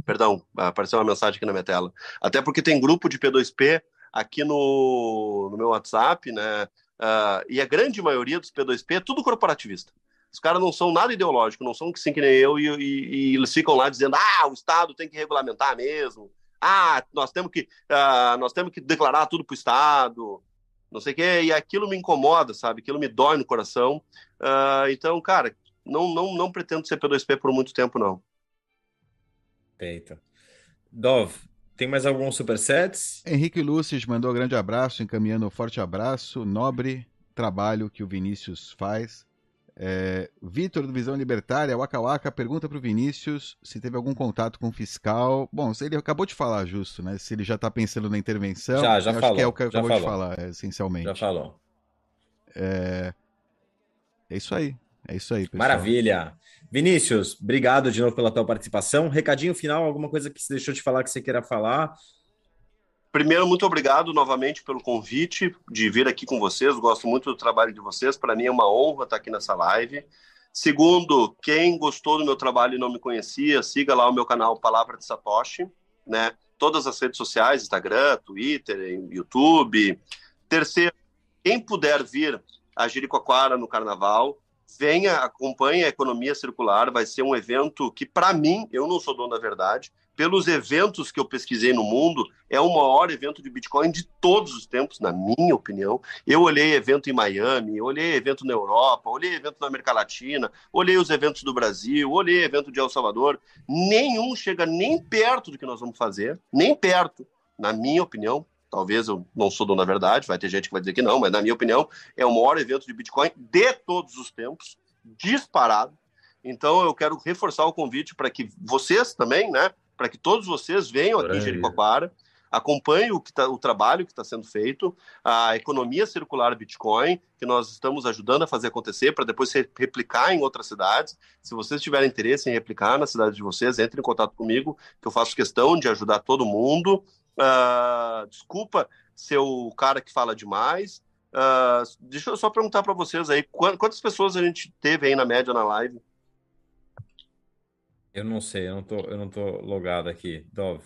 Perdão, apareceu uma mensagem aqui na minha tela. Até porque tem grupo de P2P aqui no, no meu WhatsApp, né? Uh, e a grande maioria dos P2P é tudo corporativista. Os caras não são nada ideológico, não são assim que nem eu, e, e, e, eles ficam lá dizendo: ah, o Estado tem que regulamentar mesmo, ah, nós temos que, uh, nós temos que declarar tudo para o Estado, não sei o quê, e aquilo me incomoda, sabe? Aquilo me dói no coração. Uh, então, cara, não, não, não pretendo ser P2P por muito tempo, não. Perfeito. Dov, tem mais alguns supersets? Henrique Lúcis mandou um grande abraço, encaminhando um forte abraço. Nobre trabalho que o Vinícius faz. É, Vitor do Visão Libertária, Waka Waka, pergunta para o Vinícius se teve algum contato com o fiscal. Bom, ele acabou de falar justo, né? Se ele já está pensando na intervenção. Já, já falou. Acho que é o que acabou falou. de falar, essencialmente. Já falou. É, é isso aí. É isso aí, pessoal. Maravilha. Vinícius, obrigado de novo pela tua participação. Recadinho final, alguma coisa que você deixou de falar que você queira falar? Primeiro, muito obrigado novamente pelo convite de vir aqui com vocês. Gosto muito do trabalho de vocês. Para mim é uma honra estar aqui nessa live. Segundo, quem gostou do meu trabalho e não me conhecia, siga lá o meu canal Palavra de Satoshi, né? Todas as redes sociais, Instagram, Twitter, YouTube. Terceiro, quem puder vir a Jericoacoara no Carnaval, venha, acompanhe a economia circular, vai ser um evento que, para mim, eu não sou dono da verdade, pelos eventos que eu pesquisei no mundo, é o maior evento de Bitcoin de todos os tempos, na minha opinião. Eu olhei evento em Miami, olhei evento na Europa, olhei evento na América Latina, olhei os eventos do Brasil, olhei evento de El Salvador. Nenhum chega nem perto do que nós vamos fazer, nem perto, na minha opinião, Talvez eu não sou dono da verdade, vai ter gente que vai dizer que não, mas na minha opinião é o maior evento de Bitcoin de todos os tempos, disparado. Então eu quero reforçar o convite para que vocês também, né, para que todos vocês venham aqui em Jericoacoara, acompanhem o, que tá, o trabalho que está sendo feito, a economia circular Bitcoin, que nós estamos ajudando a fazer acontecer, para depois replicar em outras cidades. Se vocês tiverem interesse em replicar na cidade de vocês, entre em contato comigo, que eu faço questão de ajudar todo mundo. Uh, desculpa ser o cara que fala demais. Uh, deixa eu só perguntar para vocês aí, quantas pessoas a gente teve aí na média na live? Eu não sei, eu não tô, eu não tô logado aqui. Dov.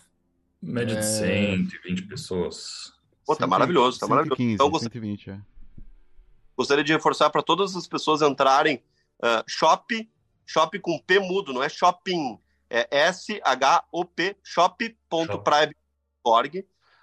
Média de 120 é. pessoas. Pô, tá maravilhoso, tá 115, maravilhoso. Então, 120, é. Gostaria de reforçar para todas as pessoas entrarem uh, shop, shop com P mudo, não é shopping, é S-H-O-P, shop.private.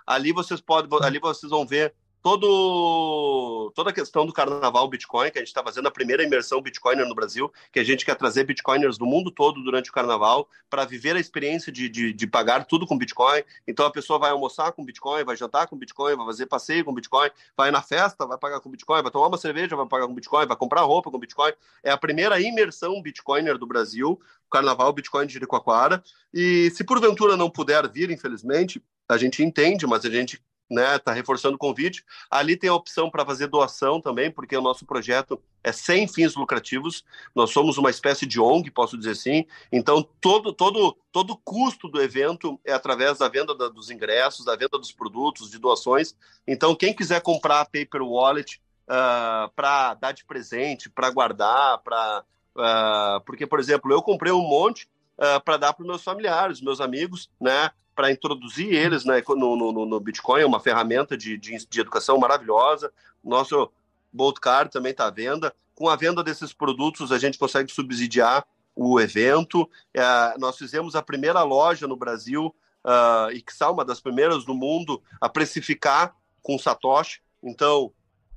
Ali vocês podem, ali vocês vão ver todo, toda a questão do carnaval Bitcoin, que a gente está fazendo a primeira imersão Bitcoiner no Brasil, que a gente quer trazer Bitcoiners do mundo todo durante o carnaval para viver a experiência de, de, de, pagar tudo com Bitcoin. Então a pessoa vai almoçar com Bitcoin, vai jantar com Bitcoin, vai fazer passeio com Bitcoin, vai na festa, vai pagar com Bitcoin, vai tomar uma cerveja, vai pagar com Bitcoin, vai comprar roupa com Bitcoin. É a primeira imersão Bitcoiner do Brasil, carnaval Bitcoin de Jericoacoara. E se porventura não puder vir, infelizmente, a gente entende, mas a gente né, tá reforçando o convite. Ali tem a opção para fazer doação também, porque o nosso projeto é sem fins lucrativos. Nós somos uma espécie de ONG, posso dizer assim. Então todo todo todo custo do evento é através da venda da, dos ingressos, da venda dos produtos, de doações. Então quem quiser comprar a Paper Wallet uh, ah, para dar de presente, para guardar, para uh, porque por exemplo eu comprei um monte uh, para dar para meus familiares, meus amigos, né? Para introduzir eles né, no, no, no Bitcoin, uma ferramenta de, de, de educação maravilhosa. Nosso Bolt Card também está à venda. Com a venda desses produtos, a gente consegue subsidiar o evento. É, nós fizemos a primeira loja no Brasil, uh, e que está uma das primeiras no mundo, a precificar com Satoshi. Então,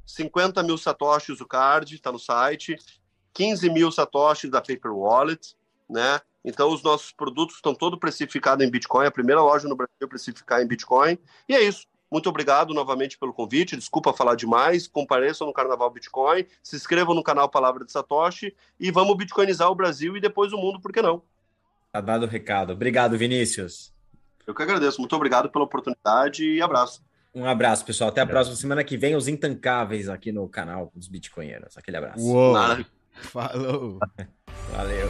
50 mil Satoshis o card, está no site, 15 mil Satoshis da Paper Wallet, né? Então, os nossos produtos estão todos precificados em Bitcoin, a primeira loja no Brasil a precificar em Bitcoin. E é isso. Muito obrigado novamente pelo convite. Desculpa falar demais. Compareçam no Carnaval Bitcoin, se inscrevam no canal Palavra de Satoshi e vamos bitcoinizar o Brasil e depois o mundo, por que não? Tá dado o recado. Obrigado, Vinícius. Eu que agradeço. Muito obrigado pela oportunidade e abraço. Um abraço, pessoal. Até a próxima semana que vem, os intancáveis aqui no canal dos Bitcoinheiros. Aquele abraço. Uou. Falou. *laughs* Valeu.